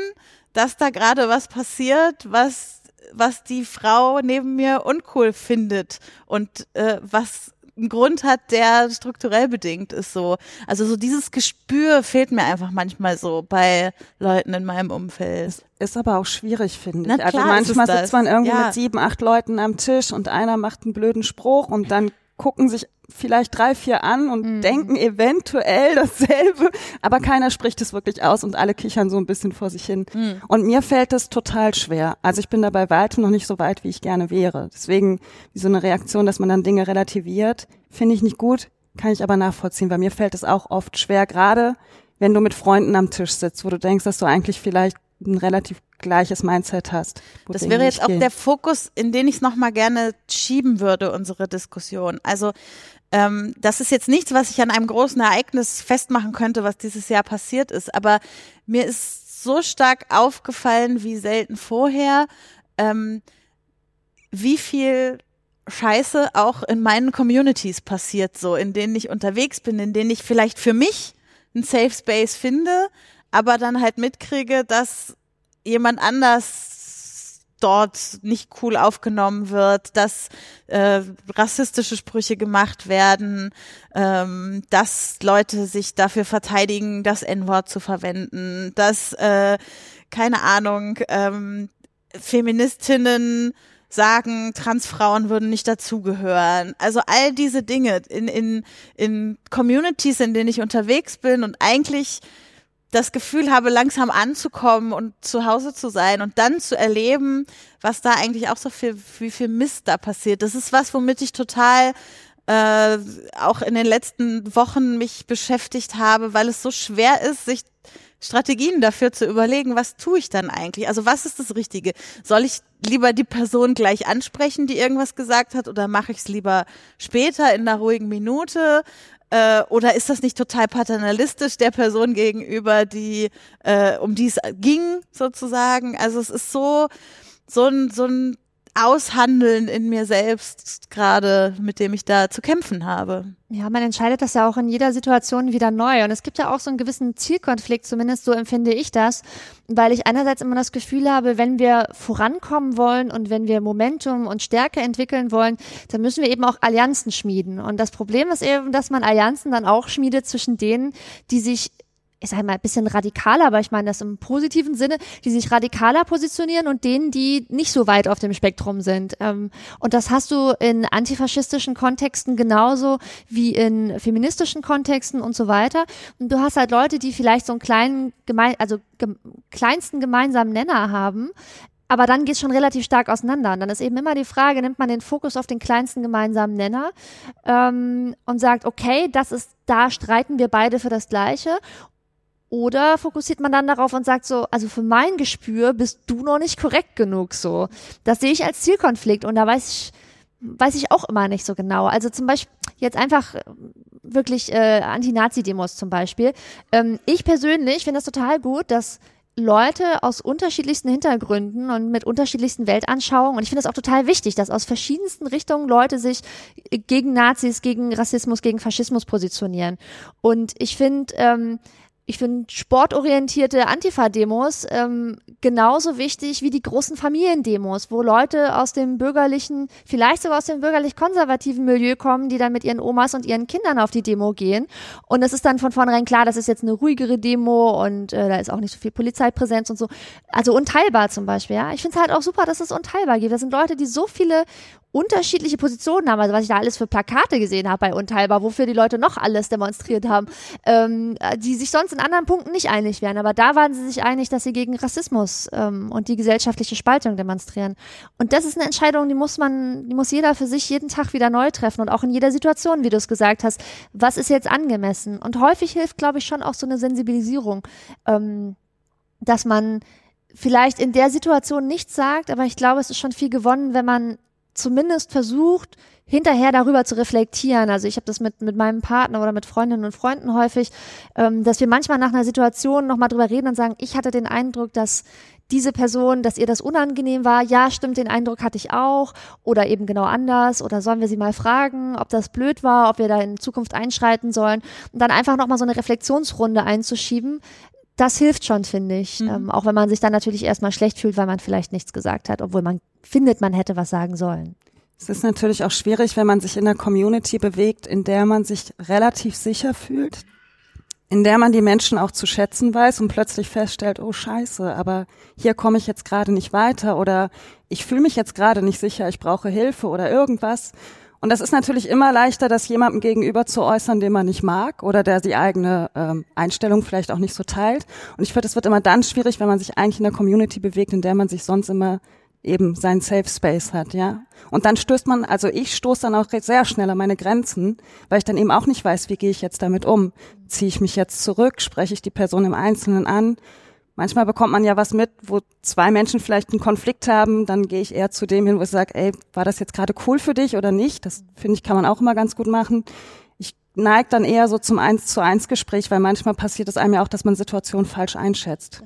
dass da gerade was passiert, was was die Frau neben mir uncool findet und äh, was einen Grund hat, der strukturell bedingt ist so. Also so dieses Gespür fehlt mir einfach manchmal so bei Leuten in meinem Umfeld. Ist aber auch schwierig, finde ich. also manchmal sitzt man irgendwie ja. mit sieben, acht Leuten am Tisch und einer macht einen blöden Spruch und dann gucken sich vielleicht drei, vier an und mhm. denken eventuell dasselbe, aber keiner spricht es wirklich aus und alle kichern so ein bisschen vor sich hin. Mhm. Und mir fällt das total schwer. Also ich bin dabei weitem noch nicht so weit, wie ich gerne wäre. Deswegen, wie so eine Reaktion, dass man dann Dinge relativiert, finde ich nicht gut, kann ich aber nachvollziehen, weil mir fällt es auch oft schwer, gerade wenn du mit Freunden am Tisch sitzt, wo du denkst, dass du eigentlich vielleicht ein relativ gleiches Mindset hast. Das wäre jetzt auch der Fokus, in den ich es nochmal gerne schieben würde, unsere Diskussion. Also ähm, das ist jetzt nichts, was ich an einem großen Ereignis festmachen könnte, was dieses Jahr passiert ist. Aber mir ist so stark aufgefallen, wie selten vorher, ähm, wie viel Scheiße auch in meinen Communities passiert, so in denen ich unterwegs bin, in denen ich vielleicht für mich einen Safe Space finde, aber dann halt mitkriege, dass jemand anders dort nicht cool aufgenommen wird, dass äh, rassistische Sprüche gemacht werden, ähm, dass Leute sich dafür verteidigen, das N-Wort zu verwenden, dass, äh, keine Ahnung, ähm, Feministinnen sagen, Transfrauen würden nicht dazugehören. Also all diese Dinge in, in, in Communities, in denen ich unterwegs bin und eigentlich das Gefühl habe, langsam anzukommen und zu Hause zu sein und dann zu erleben, was da eigentlich auch so viel, wie viel Mist da passiert. Das ist was, womit ich total äh, auch in den letzten Wochen mich beschäftigt habe, weil es so schwer ist, sich Strategien dafür zu überlegen, was tue ich dann eigentlich? Also was ist das Richtige? Soll ich lieber die Person gleich ansprechen, die irgendwas gesagt hat, oder mache ich es lieber später in einer ruhigen Minute? Äh, oder ist das nicht total paternalistisch der Person gegenüber, die äh, um die es ging sozusagen? Also es ist so so ein so ein Aushandeln in mir selbst gerade, mit dem ich da zu kämpfen habe. Ja, man entscheidet das ja auch in jeder Situation wieder neu. Und es gibt ja auch so einen gewissen Zielkonflikt, zumindest so empfinde ich das, weil ich einerseits immer das Gefühl habe, wenn wir vorankommen wollen und wenn wir Momentum und Stärke entwickeln wollen, dann müssen wir eben auch Allianzen schmieden. Und das Problem ist eben, dass man Allianzen dann auch schmiedet zwischen denen, die sich ich sage mal, ein bisschen radikaler, aber ich meine das im positiven Sinne, die sich radikaler positionieren und denen, die nicht so weit auf dem Spektrum sind. Ähm, und das hast du in antifaschistischen Kontexten genauso wie in feministischen Kontexten und so weiter. Und du hast halt Leute, die vielleicht so einen kleinen, gemein, also ge kleinsten gemeinsamen Nenner haben, aber dann geht es schon relativ stark auseinander. Und dann ist eben immer die Frage, nimmt man den Fokus auf den kleinsten gemeinsamen Nenner ähm, und sagt, okay, das ist, da streiten wir beide für das Gleiche. Oder fokussiert man dann darauf und sagt so, also für mein Gespür bist du noch nicht korrekt genug so. Das sehe ich als Zielkonflikt und da weiß ich, weiß ich auch immer nicht so genau. Also zum Beispiel jetzt einfach äh, wirklich äh, Anti-Nazi-Demos zum Beispiel. Ähm, ich persönlich finde das total gut, dass Leute aus unterschiedlichsten Hintergründen und mit unterschiedlichsten Weltanschauungen. Und ich finde es auch total wichtig, dass aus verschiedensten Richtungen Leute sich gegen Nazis, gegen Rassismus, gegen Faschismus positionieren. Und ich finde, ähm, ich finde sportorientierte Antifa-Demos ähm, genauso wichtig wie die großen Familiendemos, wo Leute aus dem bürgerlichen, vielleicht sogar aus dem bürgerlich-konservativen Milieu kommen, die dann mit ihren Omas und ihren Kindern auf die Demo gehen. Und es ist dann von vornherein klar, das ist jetzt eine ruhigere Demo und äh, da ist auch nicht so viel Polizeipräsenz und so. Also unteilbar zum Beispiel, ja. Ich finde es halt auch super, dass es unteilbar gibt. Das sind Leute, die so viele unterschiedliche Positionen haben, also was ich da alles für Plakate gesehen habe bei Unteilbar, wofür die Leute noch alles demonstriert haben, ähm, die sich sonst in anderen Punkten nicht einig wären. Aber da waren sie sich einig, dass sie gegen Rassismus ähm, und die gesellschaftliche Spaltung demonstrieren. Und das ist eine Entscheidung, die muss man, die muss jeder für sich jeden Tag wieder neu treffen und auch in jeder Situation, wie du es gesagt hast. Was ist jetzt angemessen? Und häufig hilft, glaube ich, schon auch so eine Sensibilisierung, ähm, dass man vielleicht in der Situation nichts sagt, aber ich glaube, es ist schon viel gewonnen, wenn man zumindest versucht, hinterher darüber zu reflektieren. Also ich habe das mit, mit meinem Partner oder mit Freundinnen und Freunden häufig, ähm, dass wir manchmal nach einer Situation nochmal drüber reden und sagen, ich hatte den Eindruck, dass diese Person, dass ihr das unangenehm war. Ja, stimmt, den Eindruck hatte ich auch. Oder eben genau anders. Oder sollen wir sie mal fragen, ob das blöd war, ob wir da in Zukunft einschreiten sollen. Und dann einfach nochmal so eine Reflexionsrunde einzuschieben. Das hilft schon, finde ich. Mhm. Ähm, auch wenn man sich dann natürlich erstmal schlecht fühlt, weil man vielleicht nichts gesagt hat, obwohl man findet, man hätte was sagen sollen. Es ist natürlich auch schwierig, wenn man sich in einer Community bewegt, in der man sich relativ sicher fühlt, in der man die Menschen auch zu schätzen weiß und plötzlich feststellt, oh scheiße, aber hier komme ich jetzt gerade nicht weiter oder ich fühle mich jetzt gerade nicht sicher, ich brauche Hilfe oder irgendwas. Und das ist natürlich immer leichter, das jemandem gegenüber zu äußern, den man nicht mag oder der die eigene ähm, Einstellung vielleicht auch nicht so teilt. Und ich finde, es wird immer dann schwierig, wenn man sich eigentlich in einer Community bewegt, in der man sich sonst immer eben seinen Safe Space hat, ja. Und dann stößt man, also ich stoße dann auch sehr schnell an meine Grenzen, weil ich dann eben auch nicht weiß, wie gehe ich jetzt damit um. Ziehe ich mich jetzt zurück, spreche ich die Person im Einzelnen an. Manchmal bekommt man ja was mit, wo zwei Menschen vielleicht einen Konflikt haben, dann gehe ich eher zu dem hin, wo ich sage, ey, war das jetzt gerade cool für dich oder nicht? Das finde ich, kann man auch immer ganz gut machen. Ich neige dann eher so zum Eins zu eins Gespräch, weil manchmal passiert es einem ja auch, dass man Situationen falsch einschätzt.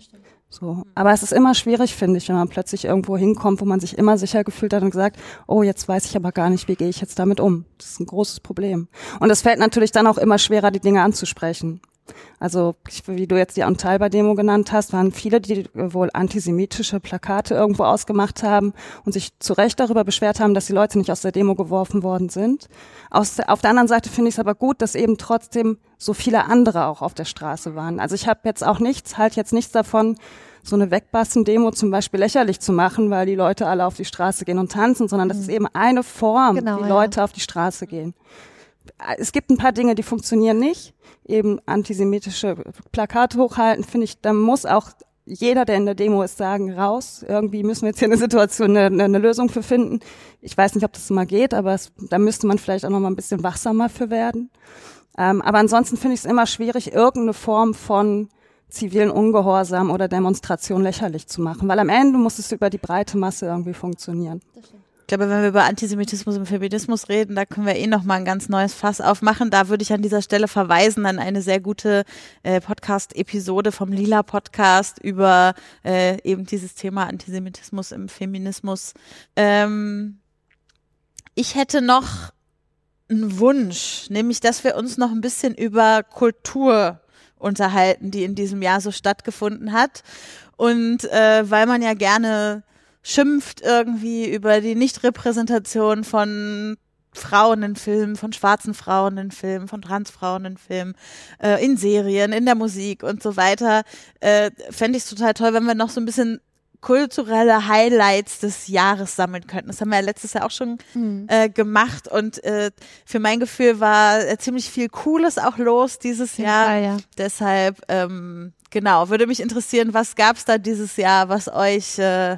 So. Aber es ist immer schwierig, finde ich, wenn man plötzlich irgendwo hinkommt, wo man sich immer sicher gefühlt hat und gesagt, oh, jetzt weiß ich aber gar nicht, wie gehe ich jetzt damit um. Das ist ein großes Problem. Und es fällt natürlich dann auch immer schwerer, die Dinge anzusprechen. Also, wie du jetzt die Antalba-Demo genannt hast, waren viele, die wohl antisemitische Plakate irgendwo ausgemacht haben und sich zu Recht darüber beschwert haben, dass die Leute nicht aus der Demo geworfen worden sind. Aus, auf der anderen Seite finde ich es aber gut, dass eben trotzdem so viele andere auch auf der Straße waren. Also ich habe jetzt auch nichts, halt jetzt nichts davon, so eine Wegbassen-Demo zum Beispiel lächerlich zu machen, weil die Leute alle auf die Straße gehen und tanzen, sondern das mhm. ist eben eine Form, genau, wie Leute auf die Straße gehen. Es gibt ein paar Dinge, die funktionieren nicht. Eben antisemitische Plakate hochhalten, finde ich, da muss auch jeder, der in der Demo ist, sagen, raus. Irgendwie müssen wir jetzt hier eine Situation, eine, eine Lösung für finden. Ich weiß nicht, ob das mal geht, aber es, da müsste man vielleicht auch noch mal ein bisschen wachsamer für werden. Ähm, aber ansonsten finde ich es immer schwierig, irgendeine Form von zivilen Ungehorsam oder Demonstration lächerlich zu machen, weil am Ende muss es über die breite Masse irgendwie funktionieren. Glaube, wenn wir über Antisemitismus und Feminismus reden, da können wir eh noch mal ein ganz neues Fass aufmachen. Da würde ich an dieser Stelle verweisen an eine sehr gute äh, Podcast-Episode vom Lila Podcast über äh, eben dieses Thema Antisemitismus im Feminismus. Ähm, ich hätte noch einen Wunsch, nämlich, dass wir uns noch ein bisschen über Kultur unterhalten, die in diesem Jahr so stattgefunden hat. Und äh, weil man ja gerne schimpft irgendwie über die Nichtrepräsentation von Frauen in Filmen, von schwarzen Frauen in Filmen, von Transfrauen in Filmen, äh, in Serien, in der Musik und so weiter. Äh, Fände ich es total toll, wenn wir noch so ein bisschen kulturelle Highlights des Jahres sammeln könnten. Das haben wir ja letztes Jahr auch schon mhm. äh, gemacht und äh, für mein Gefühl war äh, ziemlich viel Cooles auch los dieses Jahr. Fall, ja. Deshalb, ähm, genau, würde mich interessieren, was gab es da dieses Jahr, was euch äh,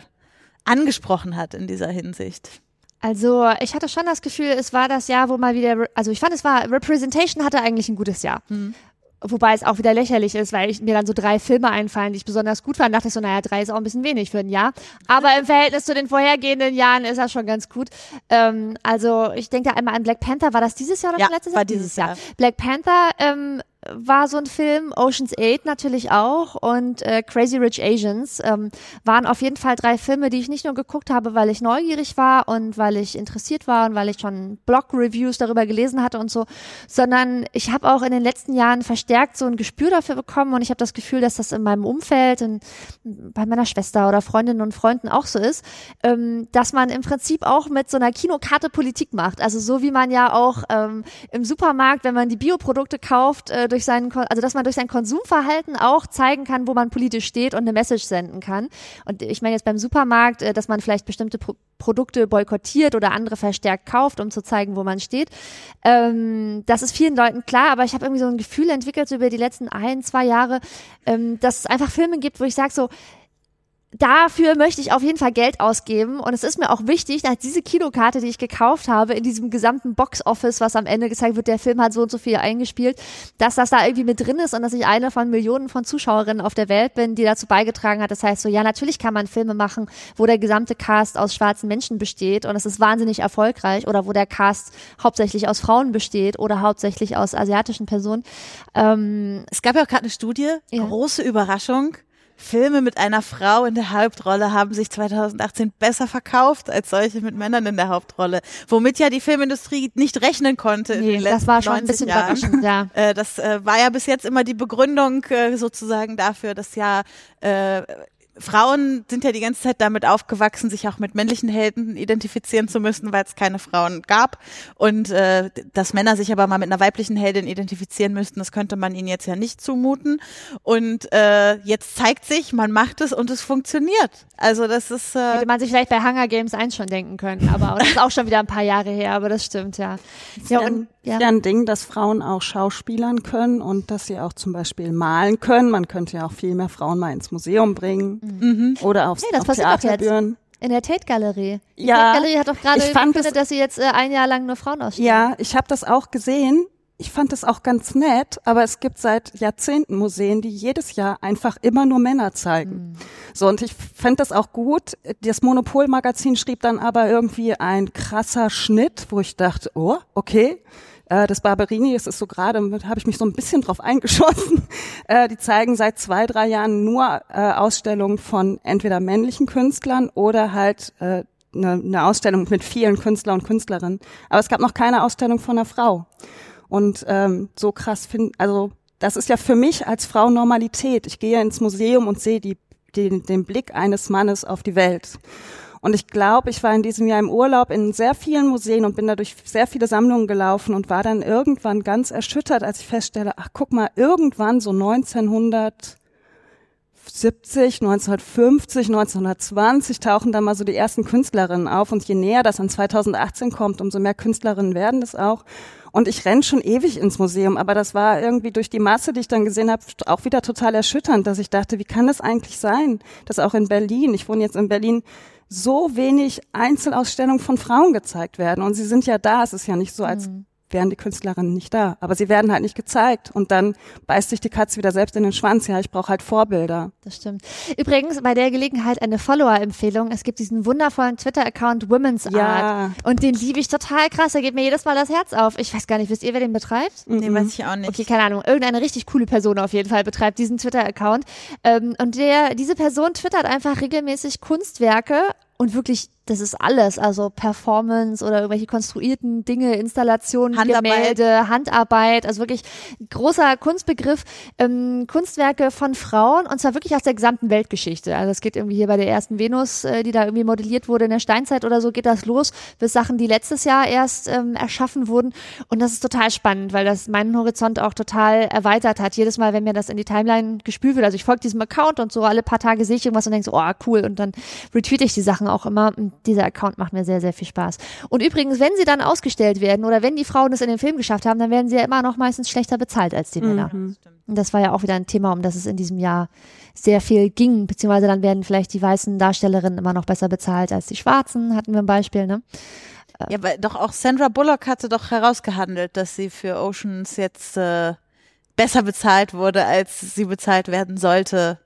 angesprochen hat in dieser Hinsicht? Also ich hatte schon das Gefühl, es war das Jahr, wo mal wieder, also ich fand, es war, Representation hatte eigentlich ein gutes Jahr. Mhm. Wobei es auch wieder lächerlich ist, weil ich, mir dann so drei Filme einfallen, die ich besonders gut fand. dachte ich so, naja, drei ist auch ein bisschen wenig für ein Jahr. Aber im Verhältnis zu den vorhergehenden Jahren ist das schon ganz gut. Ähm, also ich denke einmal an Black Panther. War das dieses Jahr oder ja, letztes Jahr? War dieses Jahr. Black Panther ähm, war so ein Film, Ocean's 8 natürlich auch und äh, Crazy Rich Asians ähm, waren auf jeden Fall drei Filme, die ich nicht nur geguckt habe, weil ich neugierig war und weil ich interessiert war und weil ich schon Blog-Reviews darüber gelesen hatte und so, sondern ich habe auch in den letzten Jahren verstärkt so ein Gespür dafür bekommen und ich habe das Gefühl, dass das in meinem Umfeld und bei meiner Schwester oder Freundinnen und Freunden auch so ist, ähm, dass man im Prinzip auch mit so einer Kinokarte Politik macht. Also so wie man ja auch ähm, im Supermarkt, wenn man die Bioprodukte kauft, äh, durch seinen, also dass man durch sein Konsumverhalten auch zeigen kann, wo man politisch steht und eine Message senden kann. Und ich meine jetzt beim Supermarkt, äh, dass man vielleicht bestimmte Pro Produkte boykottiert oder andere verstärkt kauft, um zu zeigen, wo man steht. Ähm, das ist vielen Leuten klar, aber ich habe irgendwie so ein Gefühl entwickelt über die letzten ein, zwei Jahre, ähm, dass es einfach Filme gibt, wo ich sage so, dafür möchte ich auf jeden Fall Geld ausgeben. Und es ist mir auch wichtig, dass diese Kinokarte, die ich gekauft habe, in diesem gesamten Box-Office, was am Ende gezeigt wird, der Film hat so und so viel eingespielt, dass das da irgendwie mit drin ist und dass ich eine von Millionen von Zuschauerinnen auf der Welt bin, die dazu beigetragen hat. Das heißt so, ja, natürlich kann man Filme machen, wo der gesamte Cast aus schwarzen Menschen besteht und es ist wahnsinnig erfolgreich oder wo der Cast hauptsächlich aus Frauen besteht oder hauptsächlich aus asiatischen Personen. Ähm, es gab ja auch gerade eine Studie, ja. große Überraschung Filme mit einer Frau in der Hauptrolle haben sich 2018 besser verkauft als solche mit Männern in der Hauptrolle, womit ja die Filmindustrie nicht rechnen konnte. Nee, das war schon ein bisschen Jahren. überraschend, ja. Äh, das äh, war ja bis jetzt immer die Begründung äh, sozusagen dafür, dass ja Frauen sind ja die ganze Zeit damit aufgewachsen, sich auch mit männlichen Helden identifizieren zu müssen, weil es keine Frauen gab. Und äh, dass Männer sich aber mal mit einer weiblichen Heldin identifizieren müssten, das könnte man ihnen jetzt ja nicht zumuten. Und äh, jetzt zeigt sich, man macht es und es funktioniert. Also das ist äh, hätte man sich vielleicht bei Hunger Games 1 schon denken können, aber das ist auch schon wieder ein paar Jahre her, aber das stimmt ja. Ja und ja. ja ein Ding, dass Frauen auch Schauspielern können und dass sie auch zum Beispiel malen können. Man könnte ja auch viel mehr Frauen mal ins Museum bringen. Mhm. Oder aufs nee, das auf Theaterbühren. In der Tate-Galerie. Die ja, Tate-Galerie hat doch gerade verkündet, dass sie jetzt äh, ein Jahr lang nur Frauen ausstellen. Ja, ich habe das auch gesehen. Ich fand das auch ganz nett, aber es gibt seit Jahrzehnten Museen, die jedes Jahr einfach immer nur Männer zeigen. Mhm. So, und ich fand das auch gut. Das Monopol-Magazin schrieb dann aber irgendwie ein krasser Schnitt, wo ich dachte, oh, okay, äh, das Barberini, es ist so gerade, habe ich mich so ein bisschen drauf eingeschossen. Äh, die zeigen seit zwei, drei Jahren nur äh, Ausstellungen von entweder männlichen Künstlern oder halt äh, eine, eine Ausstellung mit vielen Künstler und Künstlerinnen. Aber es gab noch keine Ausstellung von einer Frau. Und ähm, so krass finde, also das ist ja für mich als Frau Normalität. Ich gehe ins Museum und sehe die, die, den Blick eines Mannes auf die Welt. Und ich glaube, ich war in diesem Jahr im Urlaub in sehr vielen Museen und bin dadurch sehr viele Sammlungen gelaufen und war dann irgendwann ganz erschüttert, als ich feststelle, ach guck mal, irgendwann so 1970, 1950, 1920 tauchen da mal so die ersten Künstlerinnen auf und je näher das an 2018 kommt, umso mehr Künstlerinnen werden das auch. Und ich renn schon ewig ins Museum, aber das war irgendwie durch die Masse, die ich dann gesehen habe, auch wieder total erschütternd, dass ich dachte, wie kann das eigentlich sein, dass auch in Berlin, ich wohne jetzt in Berlin, so wenig Einzelausstellungen von Frauen gezeigt werden. Und sie sind ja da. Es ist ja nicht so, als mhm. Wären die Künstlerinnen nicht da. Aber sie werden halt nicht gezeigt. Und dann beißt sich die Katze wieder selbst in den Schwanz. Ja, ich brauche halt Vorbilder. Das stimmt. Übrigens, bei der Gelegenheit eine Follower-Empfehlung. Es gibt diesen wundervollen Twitter-Account Women's ja. Art. Und den liebe ich total krass. Er geht mir jedes Mal das Herz auf. Ich weiß gar nicht, wisst ihr, wer den betreibt? Mhm. Den weiß ich auch nicht. Okay, keine Ahnung. Irgendeine richtig coole Person auf jeden Fall betreibt diesen Twitter-Account. Ähm, und der, diese Person twittert einfach regelmäßig Kunstwerke und wirklich das ist alles, also Performance oder irgendwelche konstruierten Dinge, Installationen, Handarbeit. Gemälde, Handarbeit, also wirklich großer Kunstbegriff, ähm, Kunstwerke von Frauen und zwar wirklich aus der gesamten Weltgeschichte. Also es geht irgendwie hier bei der ersten Venus, äh, die da irgendwie modelliert wurde in der Steinzeit oder so, geht das los, bis Sachen, die letztes Jahr erst ähm, erschaffen wurden und das ist total spannend, weil das meinen Horizont auch total erweitert hat. Jedes Mal, wenn mir das in die Timeline gespült wird, also ich folge diesem Account und so alle paar Tage sehe ich irgendwas und denke so, oh cool und dann retweete ich die Sachen auch immer und dieser Account macht mir sehr, sehr viel Spaß. Und übrigens, wenn sie dann ausgestellt werden oder wenn die Frauen es in den Film geschafft haben, dann werden sie ja immer noch meistens schlechter bezahlt als die Männer. Und das war ja auch wieder ein Thema, um das es in diesem Jahr sehr viel ging, beziehungsweise dann werden vielleicht die weißen Darstellerinnen immer noch besser bezahlt als die schwarzen, hatten wir ein Beispiel, ne? Ja, aber doch auch Sandra Bullock hatte doch herausgehandelt, dass sie für Oceans jetzt äh, besser bezahlt wurde, als sie bezahlt werden sollte,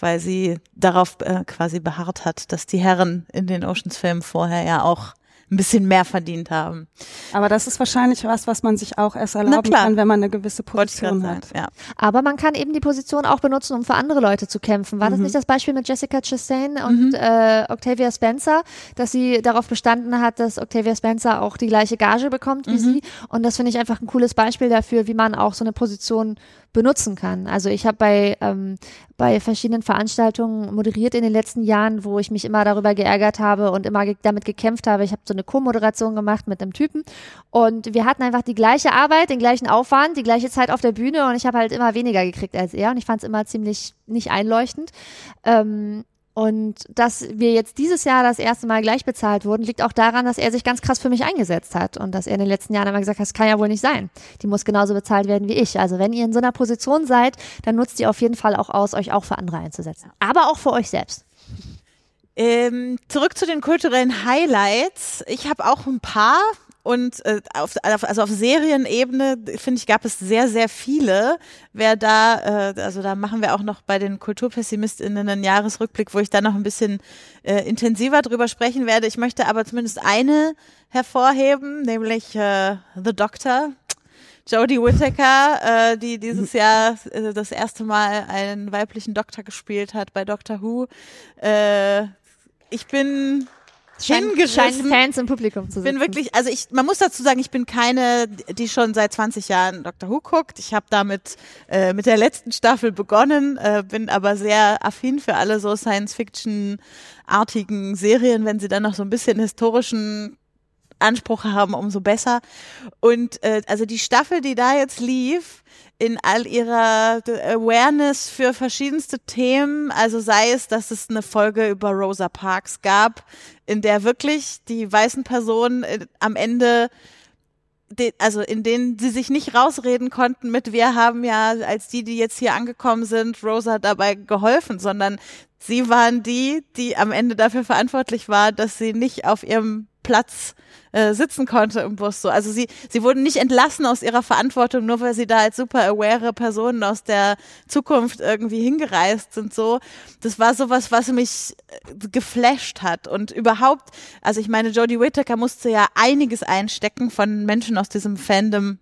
weil sie darauf äh, quasi beharrt hat, dass die Herren in den Oceans-Filmen vorher ja auch ein bisschen mehr verdient haben. Aber das ist wahrscheinlich was, was man sich auch erst erlauben kann, wenn man eine gewisse Position hat. sagen. Ja. Aber man kann eben die Position auch benutzen, um für andere Leute zu kämpfen. War das nicht das Beispiel mit Jessica Chastain und äh, Octavia Spencer, dass sie darauf bestanden hat, dass Octavia Spencer auch die gleiche Gage bekommt wie sie? Und das finde ich einfach ein cooles Beispiel dafür, wie man auch so eine Position benutzen kann. Also ich habe bei ähm, bei verschiedenen Veranstaltungen moderiert in den letzten Jahren, wo ich mich immer darüber geärgert habe und immer ge damit gekämpft habe. Ich habe so eine Co-Moderation gemacht mit einem Typen und wir hatten einfach die gleiche Arbeit, den gleichen Aufwand, die gleiche Zeit auf der Bühne und ich habe halt immer weniger gekriegt als er und ich fand es immer ziemlich nicht einleuchtend. Ähm, und dass wir jetzt dieses Jahr das erste Mal gleich bezahlt wurden, liegt auch daran, dass er sich ganz krass für mich eingesetzt hat und dass er in den letzten Jahren immer gesagt hat, das kann ja wohl nicht sein. Die muss genauso bezahlt werden wie ich. Also wenn ihr in so einer Position seid, dann nutzt ihr auf jeden Fall auch aus, euch auch für andere einzusetzen. Aber auch für euch selbst. Ähm, zurück zu den kulturellen Highlights. Ich habe auch ein paar und äh, auf, also auf Serienebene finde ich gab es sehr sehr viele. Wer da, äh, also da machen wir auch noch bei den Kulturpessimistinnen einen Jahresrückblick, wo ich da noch ein bisschen äh, intensiver drüber sprechen werde. Ich möchte aber zumindest eine hervorheben, nämlich äh, The Doctor. Jodie Whittaker, äh, die dieses Jahr äh, das erste Mal einen weiblichen Doktor gespielt hat bei Doctor Who. Äh, ich bin Hingerissen. scheinen Fans im Publikum zu Ich bin wirklich, also ich, man muss dazu sagen, ich bin keine, die schon seit 20 Jahren Doctor Who guckt. Ich habe damit äh, mit der letzten Staffel begonnen, äh, bin aber sehr affin für alle so Science-Fiction-artigen Serien, wenn sie dann noch so ein bisschen historischen Anspruch haben, umso besser. Und äh, also die Staffel, die da jetzt lief, in all ihrer Awareness für verschiedenste Themen, also sei es, dass es eine Folge über Rosa Parks gab, in der wirklich die weißen Personen äh, am Ende de, also in denen sie sich nicht rausreden konnten mit, wir haben ja als die, die jetzt hier angekommen sind, Rosa dabei geholfen, sondern sie waren die, die am Ende dafür verantwortlich war, dass sie nicht auf ihrem Platz äh, sitzen konnte im Bus. So. Also sie, sie wurden nicht entlassen aus ihrer Verantwortung, nur weil sie da als super aware Personen aus der Zukunft irgendwie hingereist sind. So, das war sowas, was mich äh, geflasht hat und überhaupt. Also ich meine, Jodie Whittaker musste ja einiges einstecken von Menschen aus diesem Fandom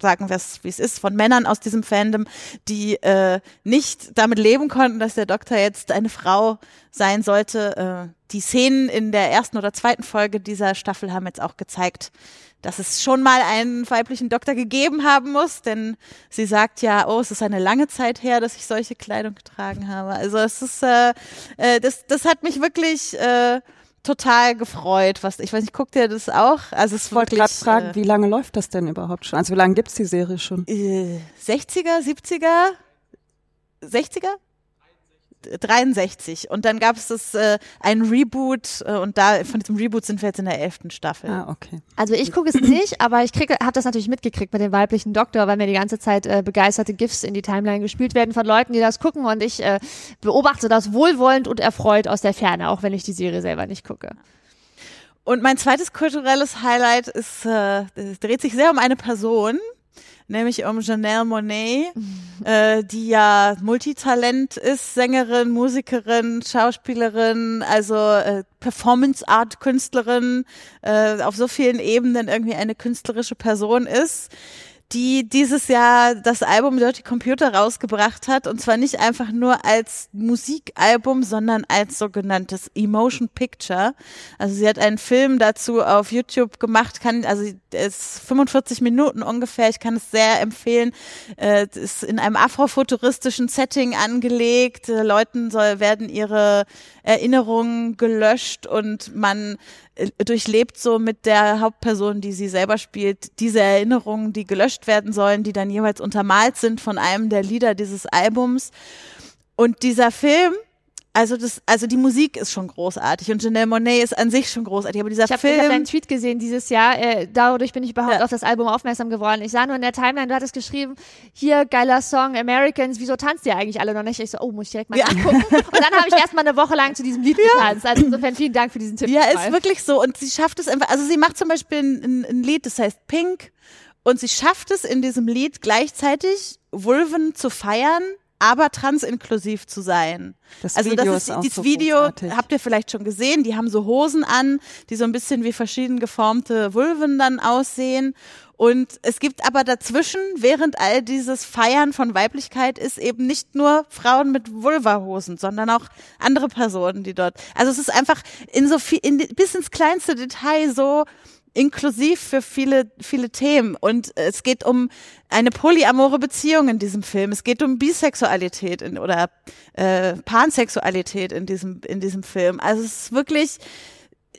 sagen wir es, wie es ist, von Männern aus diesem Fandom, die äh, nicht damit leben konnten, dass der Doktor jetzt eine Frau sein sollte. Äh, die Szenen in der ersten oder zweiten Folge dieser Staffel haben jetzt auch gezeigt, dass es schon mal einen weiblichen Doktor gegeben haben muss, denn sie sagt ja, oh, es ist eine lange Zeit her, dass ich solche Kleidung getragen habe. Also es ist, äh, äh, das, das hat mich wirklich äh, total gefreut. Was ich weiß nicht, guckt ihr das auch? Also es Ich wollte gerade fragen, äh, wie lange läuft das denn überhaupt schon? Also wie lange gibt's die Serie schon? äh, 60er, 70er, 60er? 63 und dann gab es das äh, ein Reboot äh, und da von diesem Reboot sind wir jetzt in der elften Staffel. Ah, okay. Also ich gucke es nicht, aber ich kriege, habe das natürlich mitgekriegt mit dem weiblichen Doktor, weil mir die ganze Zeit äh, begeisterte GIFs in die Timeline gespielt werden von Leuten, die das gucken und ich äh, beobachte das wohlwollend und erfreut aus der Ferne, auch wenn ich die Serie selber nicht gucke. Und mein zweites kulturelles Highlight ist, äh, es dreht sich sehr um eine Person, nämlich um Janelle Monet, äh, die ja Multitalent ist, Sängerin, Musikerin, Schauspielerin, also äh, Performance Art Künstlerin, äh, auf so vielen Ebenen irgendwie eine künstlerische Person ist die dieses Jahr das Album Dirty Computer rausgebracht hat und zwar nicht einfach nur als Musikalbum, sondern als sogenanntes Emotion Picture. Also sie hat einen Film dazu auf YouTube gemacht, kann also ist 45 Minuten ungefähr. Ich kann es sehr empfehlen. Äh, ist in einem afrofuturistischen Setting angelegt. Äh, Leuten soll werden ihre Erinnerungen gelöscht und man durchlebt so mit der Hauptperson, die sie selber spielt, diese Erinnerungen, die gelöscht werden sollen, die dann jeweils untermalt sind von einem der Lieder dieses Albums. Und dieser Film also das, also die Musik ist schon großartig und Janelle Monet ist an sich schon großartig, aber dieser ich hab, Film. Ich habe deinen Tweet gesehen dieses Jahr, äh, dadurch bin ich überhaupt ja. auf das Album aufmerksam geworden. Ich sah nur in der Timeline, du hattest geschrieben, hier geiler Song, Americans, wieso tanzt ihr eigentlich alle noch nicht? Ich so, oh, muss ich direkt mal ja. angucken. Und dann habe ich erstmal eine Woche lang zu diesem Lied ja. getanzt. Also insofern vielen Dank für diesen Tipp. Ja, ist wirklich so und sie schafft es einfach, also sie macht zum Beispiel ein, ein Lied, das heißt Pink und sie schafft es in diesem Lied gleichzeitig Vulven zu feiern, aber transinklusiv zu sein. Das also Video das ist, ist dieses so Video großartig. habt ihr vielleicht schon gesehen, die haben so Hosen an, die so ein bisschen wie verschieden geformte Vulven dann aussehen und es gibt aber dazwischen, während all dieses Feiern von Weiblichkeit ist, eben nicht nur Frauen mit Vulvahosen, sondern auch andere Personen, die dort. Also es ist einfach in so viel, in, bis ins kleinste Detail so inklusiv für viele, viele Themen. Und es geht um eine polyamore Beziehung in diesem Film. Es geht um Bisexualität in, oder äh, Pansexualität in diesem, in diesem Film. Also es ist wirklich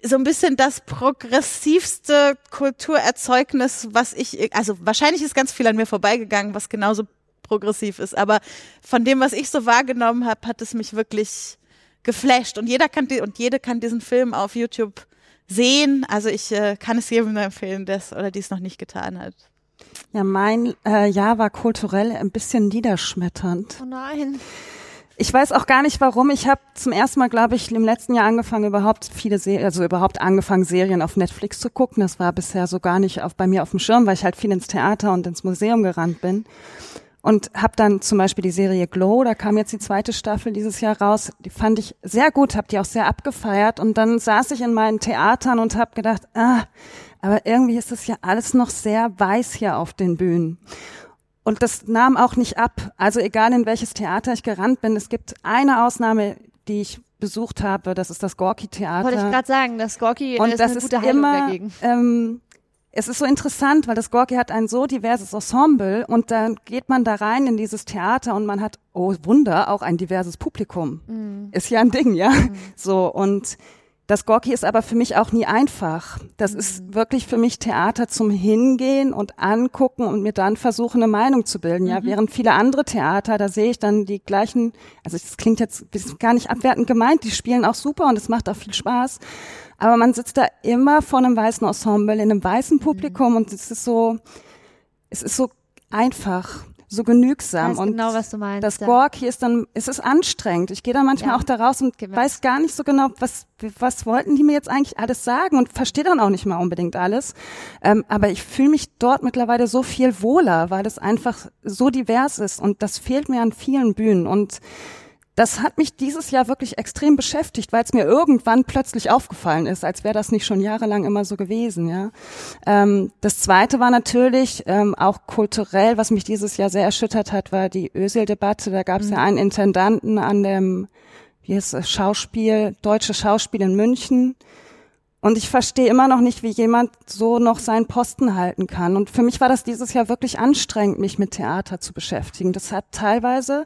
so ein bisschen das progressivste Kulturerzeugnis, was ich, also wahrscheinlich ist ganz viel an mir vorbeigegangen, was genauso progressiv ist, aber von dem, was ich so wahrgenommen habe, hat es mich wirklich geflasht und jeder kann die, und jede kann diesen Film auf YouTube sehen. Also ich äh, kann es jedem nur empfehlen, der es oder die es noch nicht getan hat. Ja, mein äh, Jahr war kulturell ein bisschen niederschmetternd. Oh nein. Ich weiß auch gar nicht warum. Ich habe zum ersten Mal, glaube ich, im letzten Jahr angefangen, überhaupt viele Serien, also überhaupt angefangen, Serien auf Netflix zu gucken. Das war bisher so gar nicht auf, bei mir auf dem Schirm, weil ich halt viel ins Theater und ins Museum gerannt bin und habe dann zum Beispiel die Serie Glow, da kam jetzt die zweite Staffel dieses Jahr raus, die fand ich sehr gut, habe die auch sehr abgefeiert und dann saß ich in meinen Theatern und habe gedacht, ah, aber irgendwie ist das ja alles noch sehr weiß hier auf den Bühnen. Und das nahm auch nicht ab. Also egal in welches Theater ich gerannt bin, es gibt eine Ausnahme, die ich besucht habe, das ist das Gorki Theater. Wollte ich gerade sagen, das Gorki und ist das eine ist gute Heilung immer, dagegen. Ähm, es ist so interessant, weil das Gorki hat ein so diverses Ensemble und dann geht man da rein in dieses Theater und man hat, oh Wunder, auch ein diverses Publikum. Mhm. Ist ja ein Ding, ja. Mhm. So und das Gorki ist aber für mich auch nie einfach. Das mhm. ist wirklich für mich Theater zum Hingehen und angucken und mir dann versuchen, eine Meinung zu bilden. Ja, mhm. während viele andere Theater, da sehe ich dann die gleichen, also das klingt jetzt gar nicht abwertend gemeint, die spielen auch super und es macht auch viel Spaß. Aber man sitzt da immer vor einem weißen Ensemble, in einem weißen Publikum mhm. und es ist so, es ist so einfach, so genügsam. Weiß und genau, was du meinst. Das ja. hier ist dann, es ist anstrengend. Ich gehe da manchmal ja. auch da raus und Gewinnt. weiß gar nicht so genau, was, was wollten die mir jetzt eigentlich alles sagen und verstehe dann auch nicht mal unbedingt alles. Ähm, aber ich fühle mich dort mittlerweile so viel wohler, weil es einfach so divers ist und das fehlt mir an vielen Bühnen und das hat mich dieses Jahr wirklich extrem beschäftigt, weil es mir irgendwann plötzlich aufgefallen ist, als wäre das nicht schon jahrelang immer so gewesen. Ja. Ähm, das Zweite war natürlich ähm, auch kulturell, was mich dieses Jahr sehr erschüttert hat, war die Ösel-Debatte. Da gab es mhm. ja einen Intendanten an dem, wie heißt es, Schauspiel, deutsche Schauspiel in München. Und ich verstehe immer noch nicht, wie jemand so noch seinen Posten halten kann. Und für mich war das dieses Jahr wirklich anstrengend, mich mit Theater zu beschäftigen. Das hat teilweise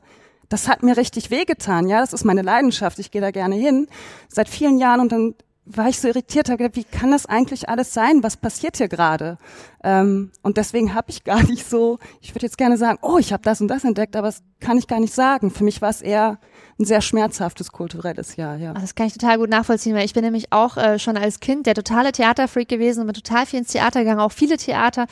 das hat mir richtig wehgetan. Ja, das ist meine Leidenschaft. Ich gehe da gerne hin seit vielen Jahren und dann war ich so irritiert, habe gedacht, wie kann das eigentlich alles sein? Was passiert hier gerade? Ähm, und deswegen habe ich gar nicht so, ich würde jetzt gerne sagen, oh, ich habe das und das entdeckt, aber das kann ich gar nicht sagen. Für mich war es eher ein sehr schmerzhaftes kulturelles Jahr, ja. Das kann ich total gut nachvollziehen, weil ich bin nämlich auch äh, schon als Kind der totale Theaterfreak gewesen und bin total viel ins Theater gegangen, auch viele Theater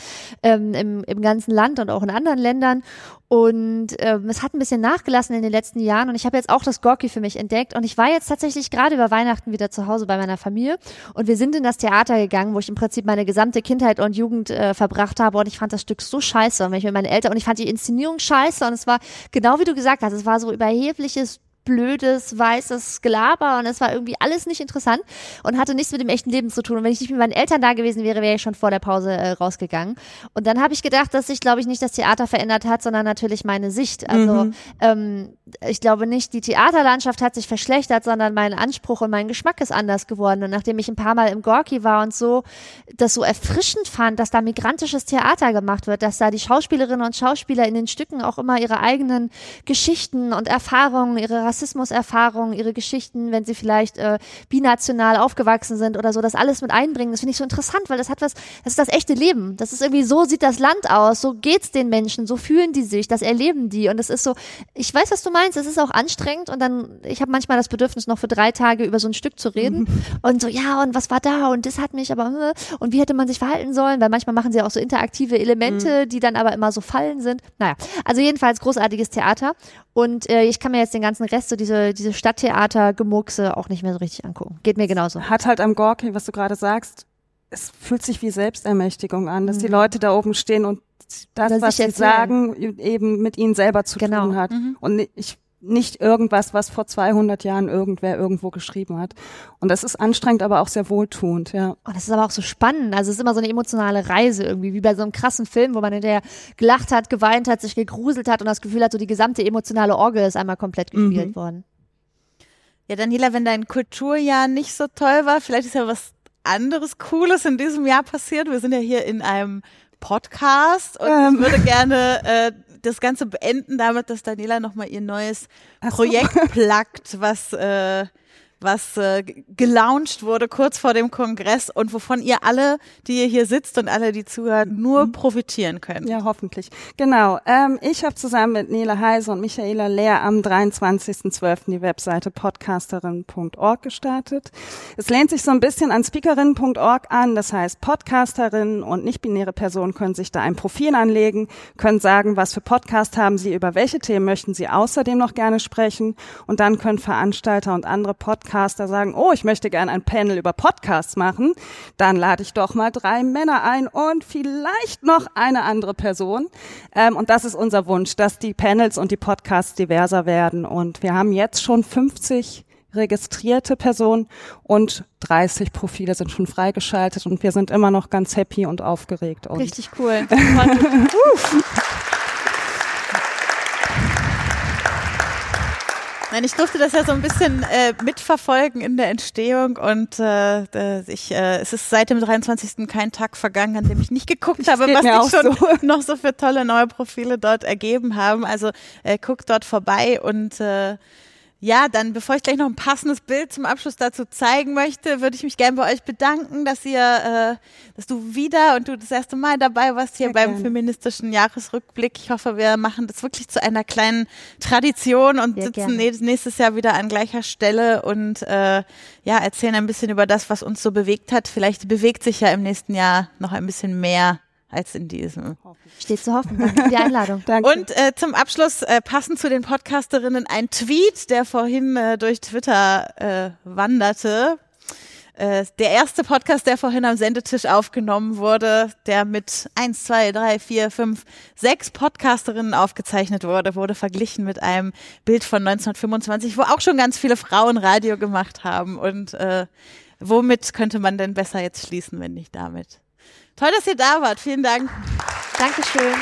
ähm, im, im ganzen Land und auch in anderen Ländern. Und ähm, es hat ein bisschen nachgelassen in den letzten Jahren und ich habe jetzt auch das Gorki für mich entdeckt und ich war jetzt tatsächlich gerade über Weihnachten wieder zu Hause bei meiner Familie und wir sind in das Theater gegangen, wo ich im Prinzip meine gesamte Kindheit und Jugend äh, verbracht habe und ich fand das Stück so scheiße und ich mit meinen Eltern und ich fand die Inszenierung scheiße und es war genau wie du gesagt hast, es war so überhebliches blödes, weißes Gelaber und es war irgendwie alles nicht interessant und hatte nichts mit dem echten Leben zu tun. Und wenn ich nicht mit meinen Eltern da gewesen wäre, wäre ich schon vor der Pause äh, rausgegangen. Und dann habe ich gedacht, dass sich, glaube ich, nicht das Theater verändert hat, sondern natürlich meine Sicht. Also mhm. ähm, ich glaube nicht, die Theaterlandschaft hat sich verschlechtert, sondern mein Anspruch und mein Geschmack ist anders geworden. Und nachdem ich ein paar Mal im Gorki war und so das so erfrischend fand, dass da migrantisches Theater gemacht wird, dass da die Schauspielerinnen und Schauspieler in den Stücken auch immer ihre eigenen Geschichten und Erfahrungen, ihre Rassismuserfahrungen, ihre Geschichten, wenn sie vielleicht äh, binational aufgewachsen sind oder so, das alles mit einbringen. Das finde ich so interessant, weil das hat was, das ist das echte Leben. Das ist irgendwie so sieht das Land aus, so geht's den Menschen, so fühlen die sich, das erleben die und es ist so, ich weiß, was du meinst, es ist auch anstrengend und dann, ich habe manchmal das Bedürfnis, noch für drei Tage über so ein Stück zu reden mhm. und so, ja, und was war da und das hat mich aber, äh, und wie hätte man sich verhalten sollen, weil manchmal machen sie auch so interaktive Elemente, mhm. die dann aber immer so Fallen sind. Naja, also jedenfalls großartiges Theater und äh, ich kann mir jetzt den ganzen Rest, so diese, diese Stadttheater-Gemuckse auch nicht mehr so richtig angucken. Geht mir genauso. Hat halt am Gorki, was du gerade sagst, es fühlt sich wie Selbstermächtigung an, dass mhm. die Leute da oben stehen und das, Oder was sie sagen, eben mit ihnen selber zu genau. tun hat. Mhm. Und ich nicht irgendwas, was vor 200 Jahren irgendwer irgendwo geschrieben hat. Und das ist anstrengend, aber auch sehr wohltuend, ja. Und das ist aber auch so spannend. Also es ist immer so eine emotionale Reise irgendwie, wie bei so einem krassen Film, wo man hinterher gelacht hat, geweint hat, sich gegruselt hat und das Gefühl hat, so die gesamte emotionale Orgel ist einmal komplett gespielt mhm. worden. Ja, Daniela, wenn dein Kulturjahr nicht so toll war, vielleicht ist ja was anderes Cooles in diesem Jahr passiert. Wir sind ja hier in einem Podcast und ähm. ich würde gerne äh, das Ganze beenden damit, dass Daniela nochmal ihr neues Projekt so. plagt, was äh, was äh, gelauncht wurde kurz vor dem Kongress und wovon ihr alle, die ihr hier sitzt und alle, die zuhören, nur mhm. profitieren könnt. Ja, hoffentlich. Genau. Ähm, ich habe zusammen mit Nele Heise und Michaela Lehr am 23.12. die Webseite podcasterin.org gestartet. Es lehnt sich so ein bisschen an speakerin.org an. Das heißt, Podcasterinnen und nicht-binäre Personen können sich da ein Profil anlegen, können sagen, was für Podcast haben sie, über welche Themen möchten sie außerdem noch gerne sprechen. Und dann können Veranstalter und andere Podcaster Podcaster sagen, oh, ich möchte gerne ein Panel über Podcasts machen, dann lade ich doch mal drei Männer ein und vielleicht noch eine andere Person. Ähm, und das ist unser Wunsch, dass die Panels und die Podcasts diverser werden. Und wir haben jetzt schon 50 registrierte Personen und 30 Profile sind schon freigeschaltet und wir sind immer noch ganz happy und aufgeregt. Und Richtig cool. Nein, ich durfte das ja so ein bisschen äh, mitverfolgen in der Entstehung und äh, ich, äh, es ist seit dem 23. kein Tag vergangen, an dem ich nicht geguckt habe, was sich schon so. noch so für tolle neue Profile dort ergeben haben. Also äh, guckt dort vorbei und äh, ja, dann bevor ich gleich noch ein passendes Bild zum Abschluss dazu zeigen möchte, würde ich mich gerne bei euch bedanken, dass ihr, äh, dass du wieder und du das erste Mal dabei warst hier Sehr beim gern. feministischen Jahresrückblick. Ich hoffe, wir machen das wirklich zu einer kleinen Tradition und Sehr sitzen gerne. nächstes Jahr wieder an gleicher Stelle und äh, ja, erzählen ein bisschen über das, was uns so bewegt hat. Vielleicht bewegt sich ja im nächsten Jahr noch ein bisschen mehr als in diesem. Steht zu hoffen. Danke für die Einladung. Danke. Und äh, zum Abschluss äh, passend zu den Podcasterinnen ein Tweet, der vorhin äh, durch Twitter äh, wanderte. Äh, der erste Podcast, der vorhin am Sendetisch aufgenommen wurde, der mit eins, zwei, drei, vier, fünf, sechs Podcasterinnen aufgezeichnet wurde, wurde verglichen mit einem Bild von 1925, wo auch schon ganz viele Frauen Radio gemacht haben. Und äh, womit könnte man denn besser jetzt schließen, wenn nicht damit? Toll, dass ihr da wart. Vielen Dank. Dankeschön.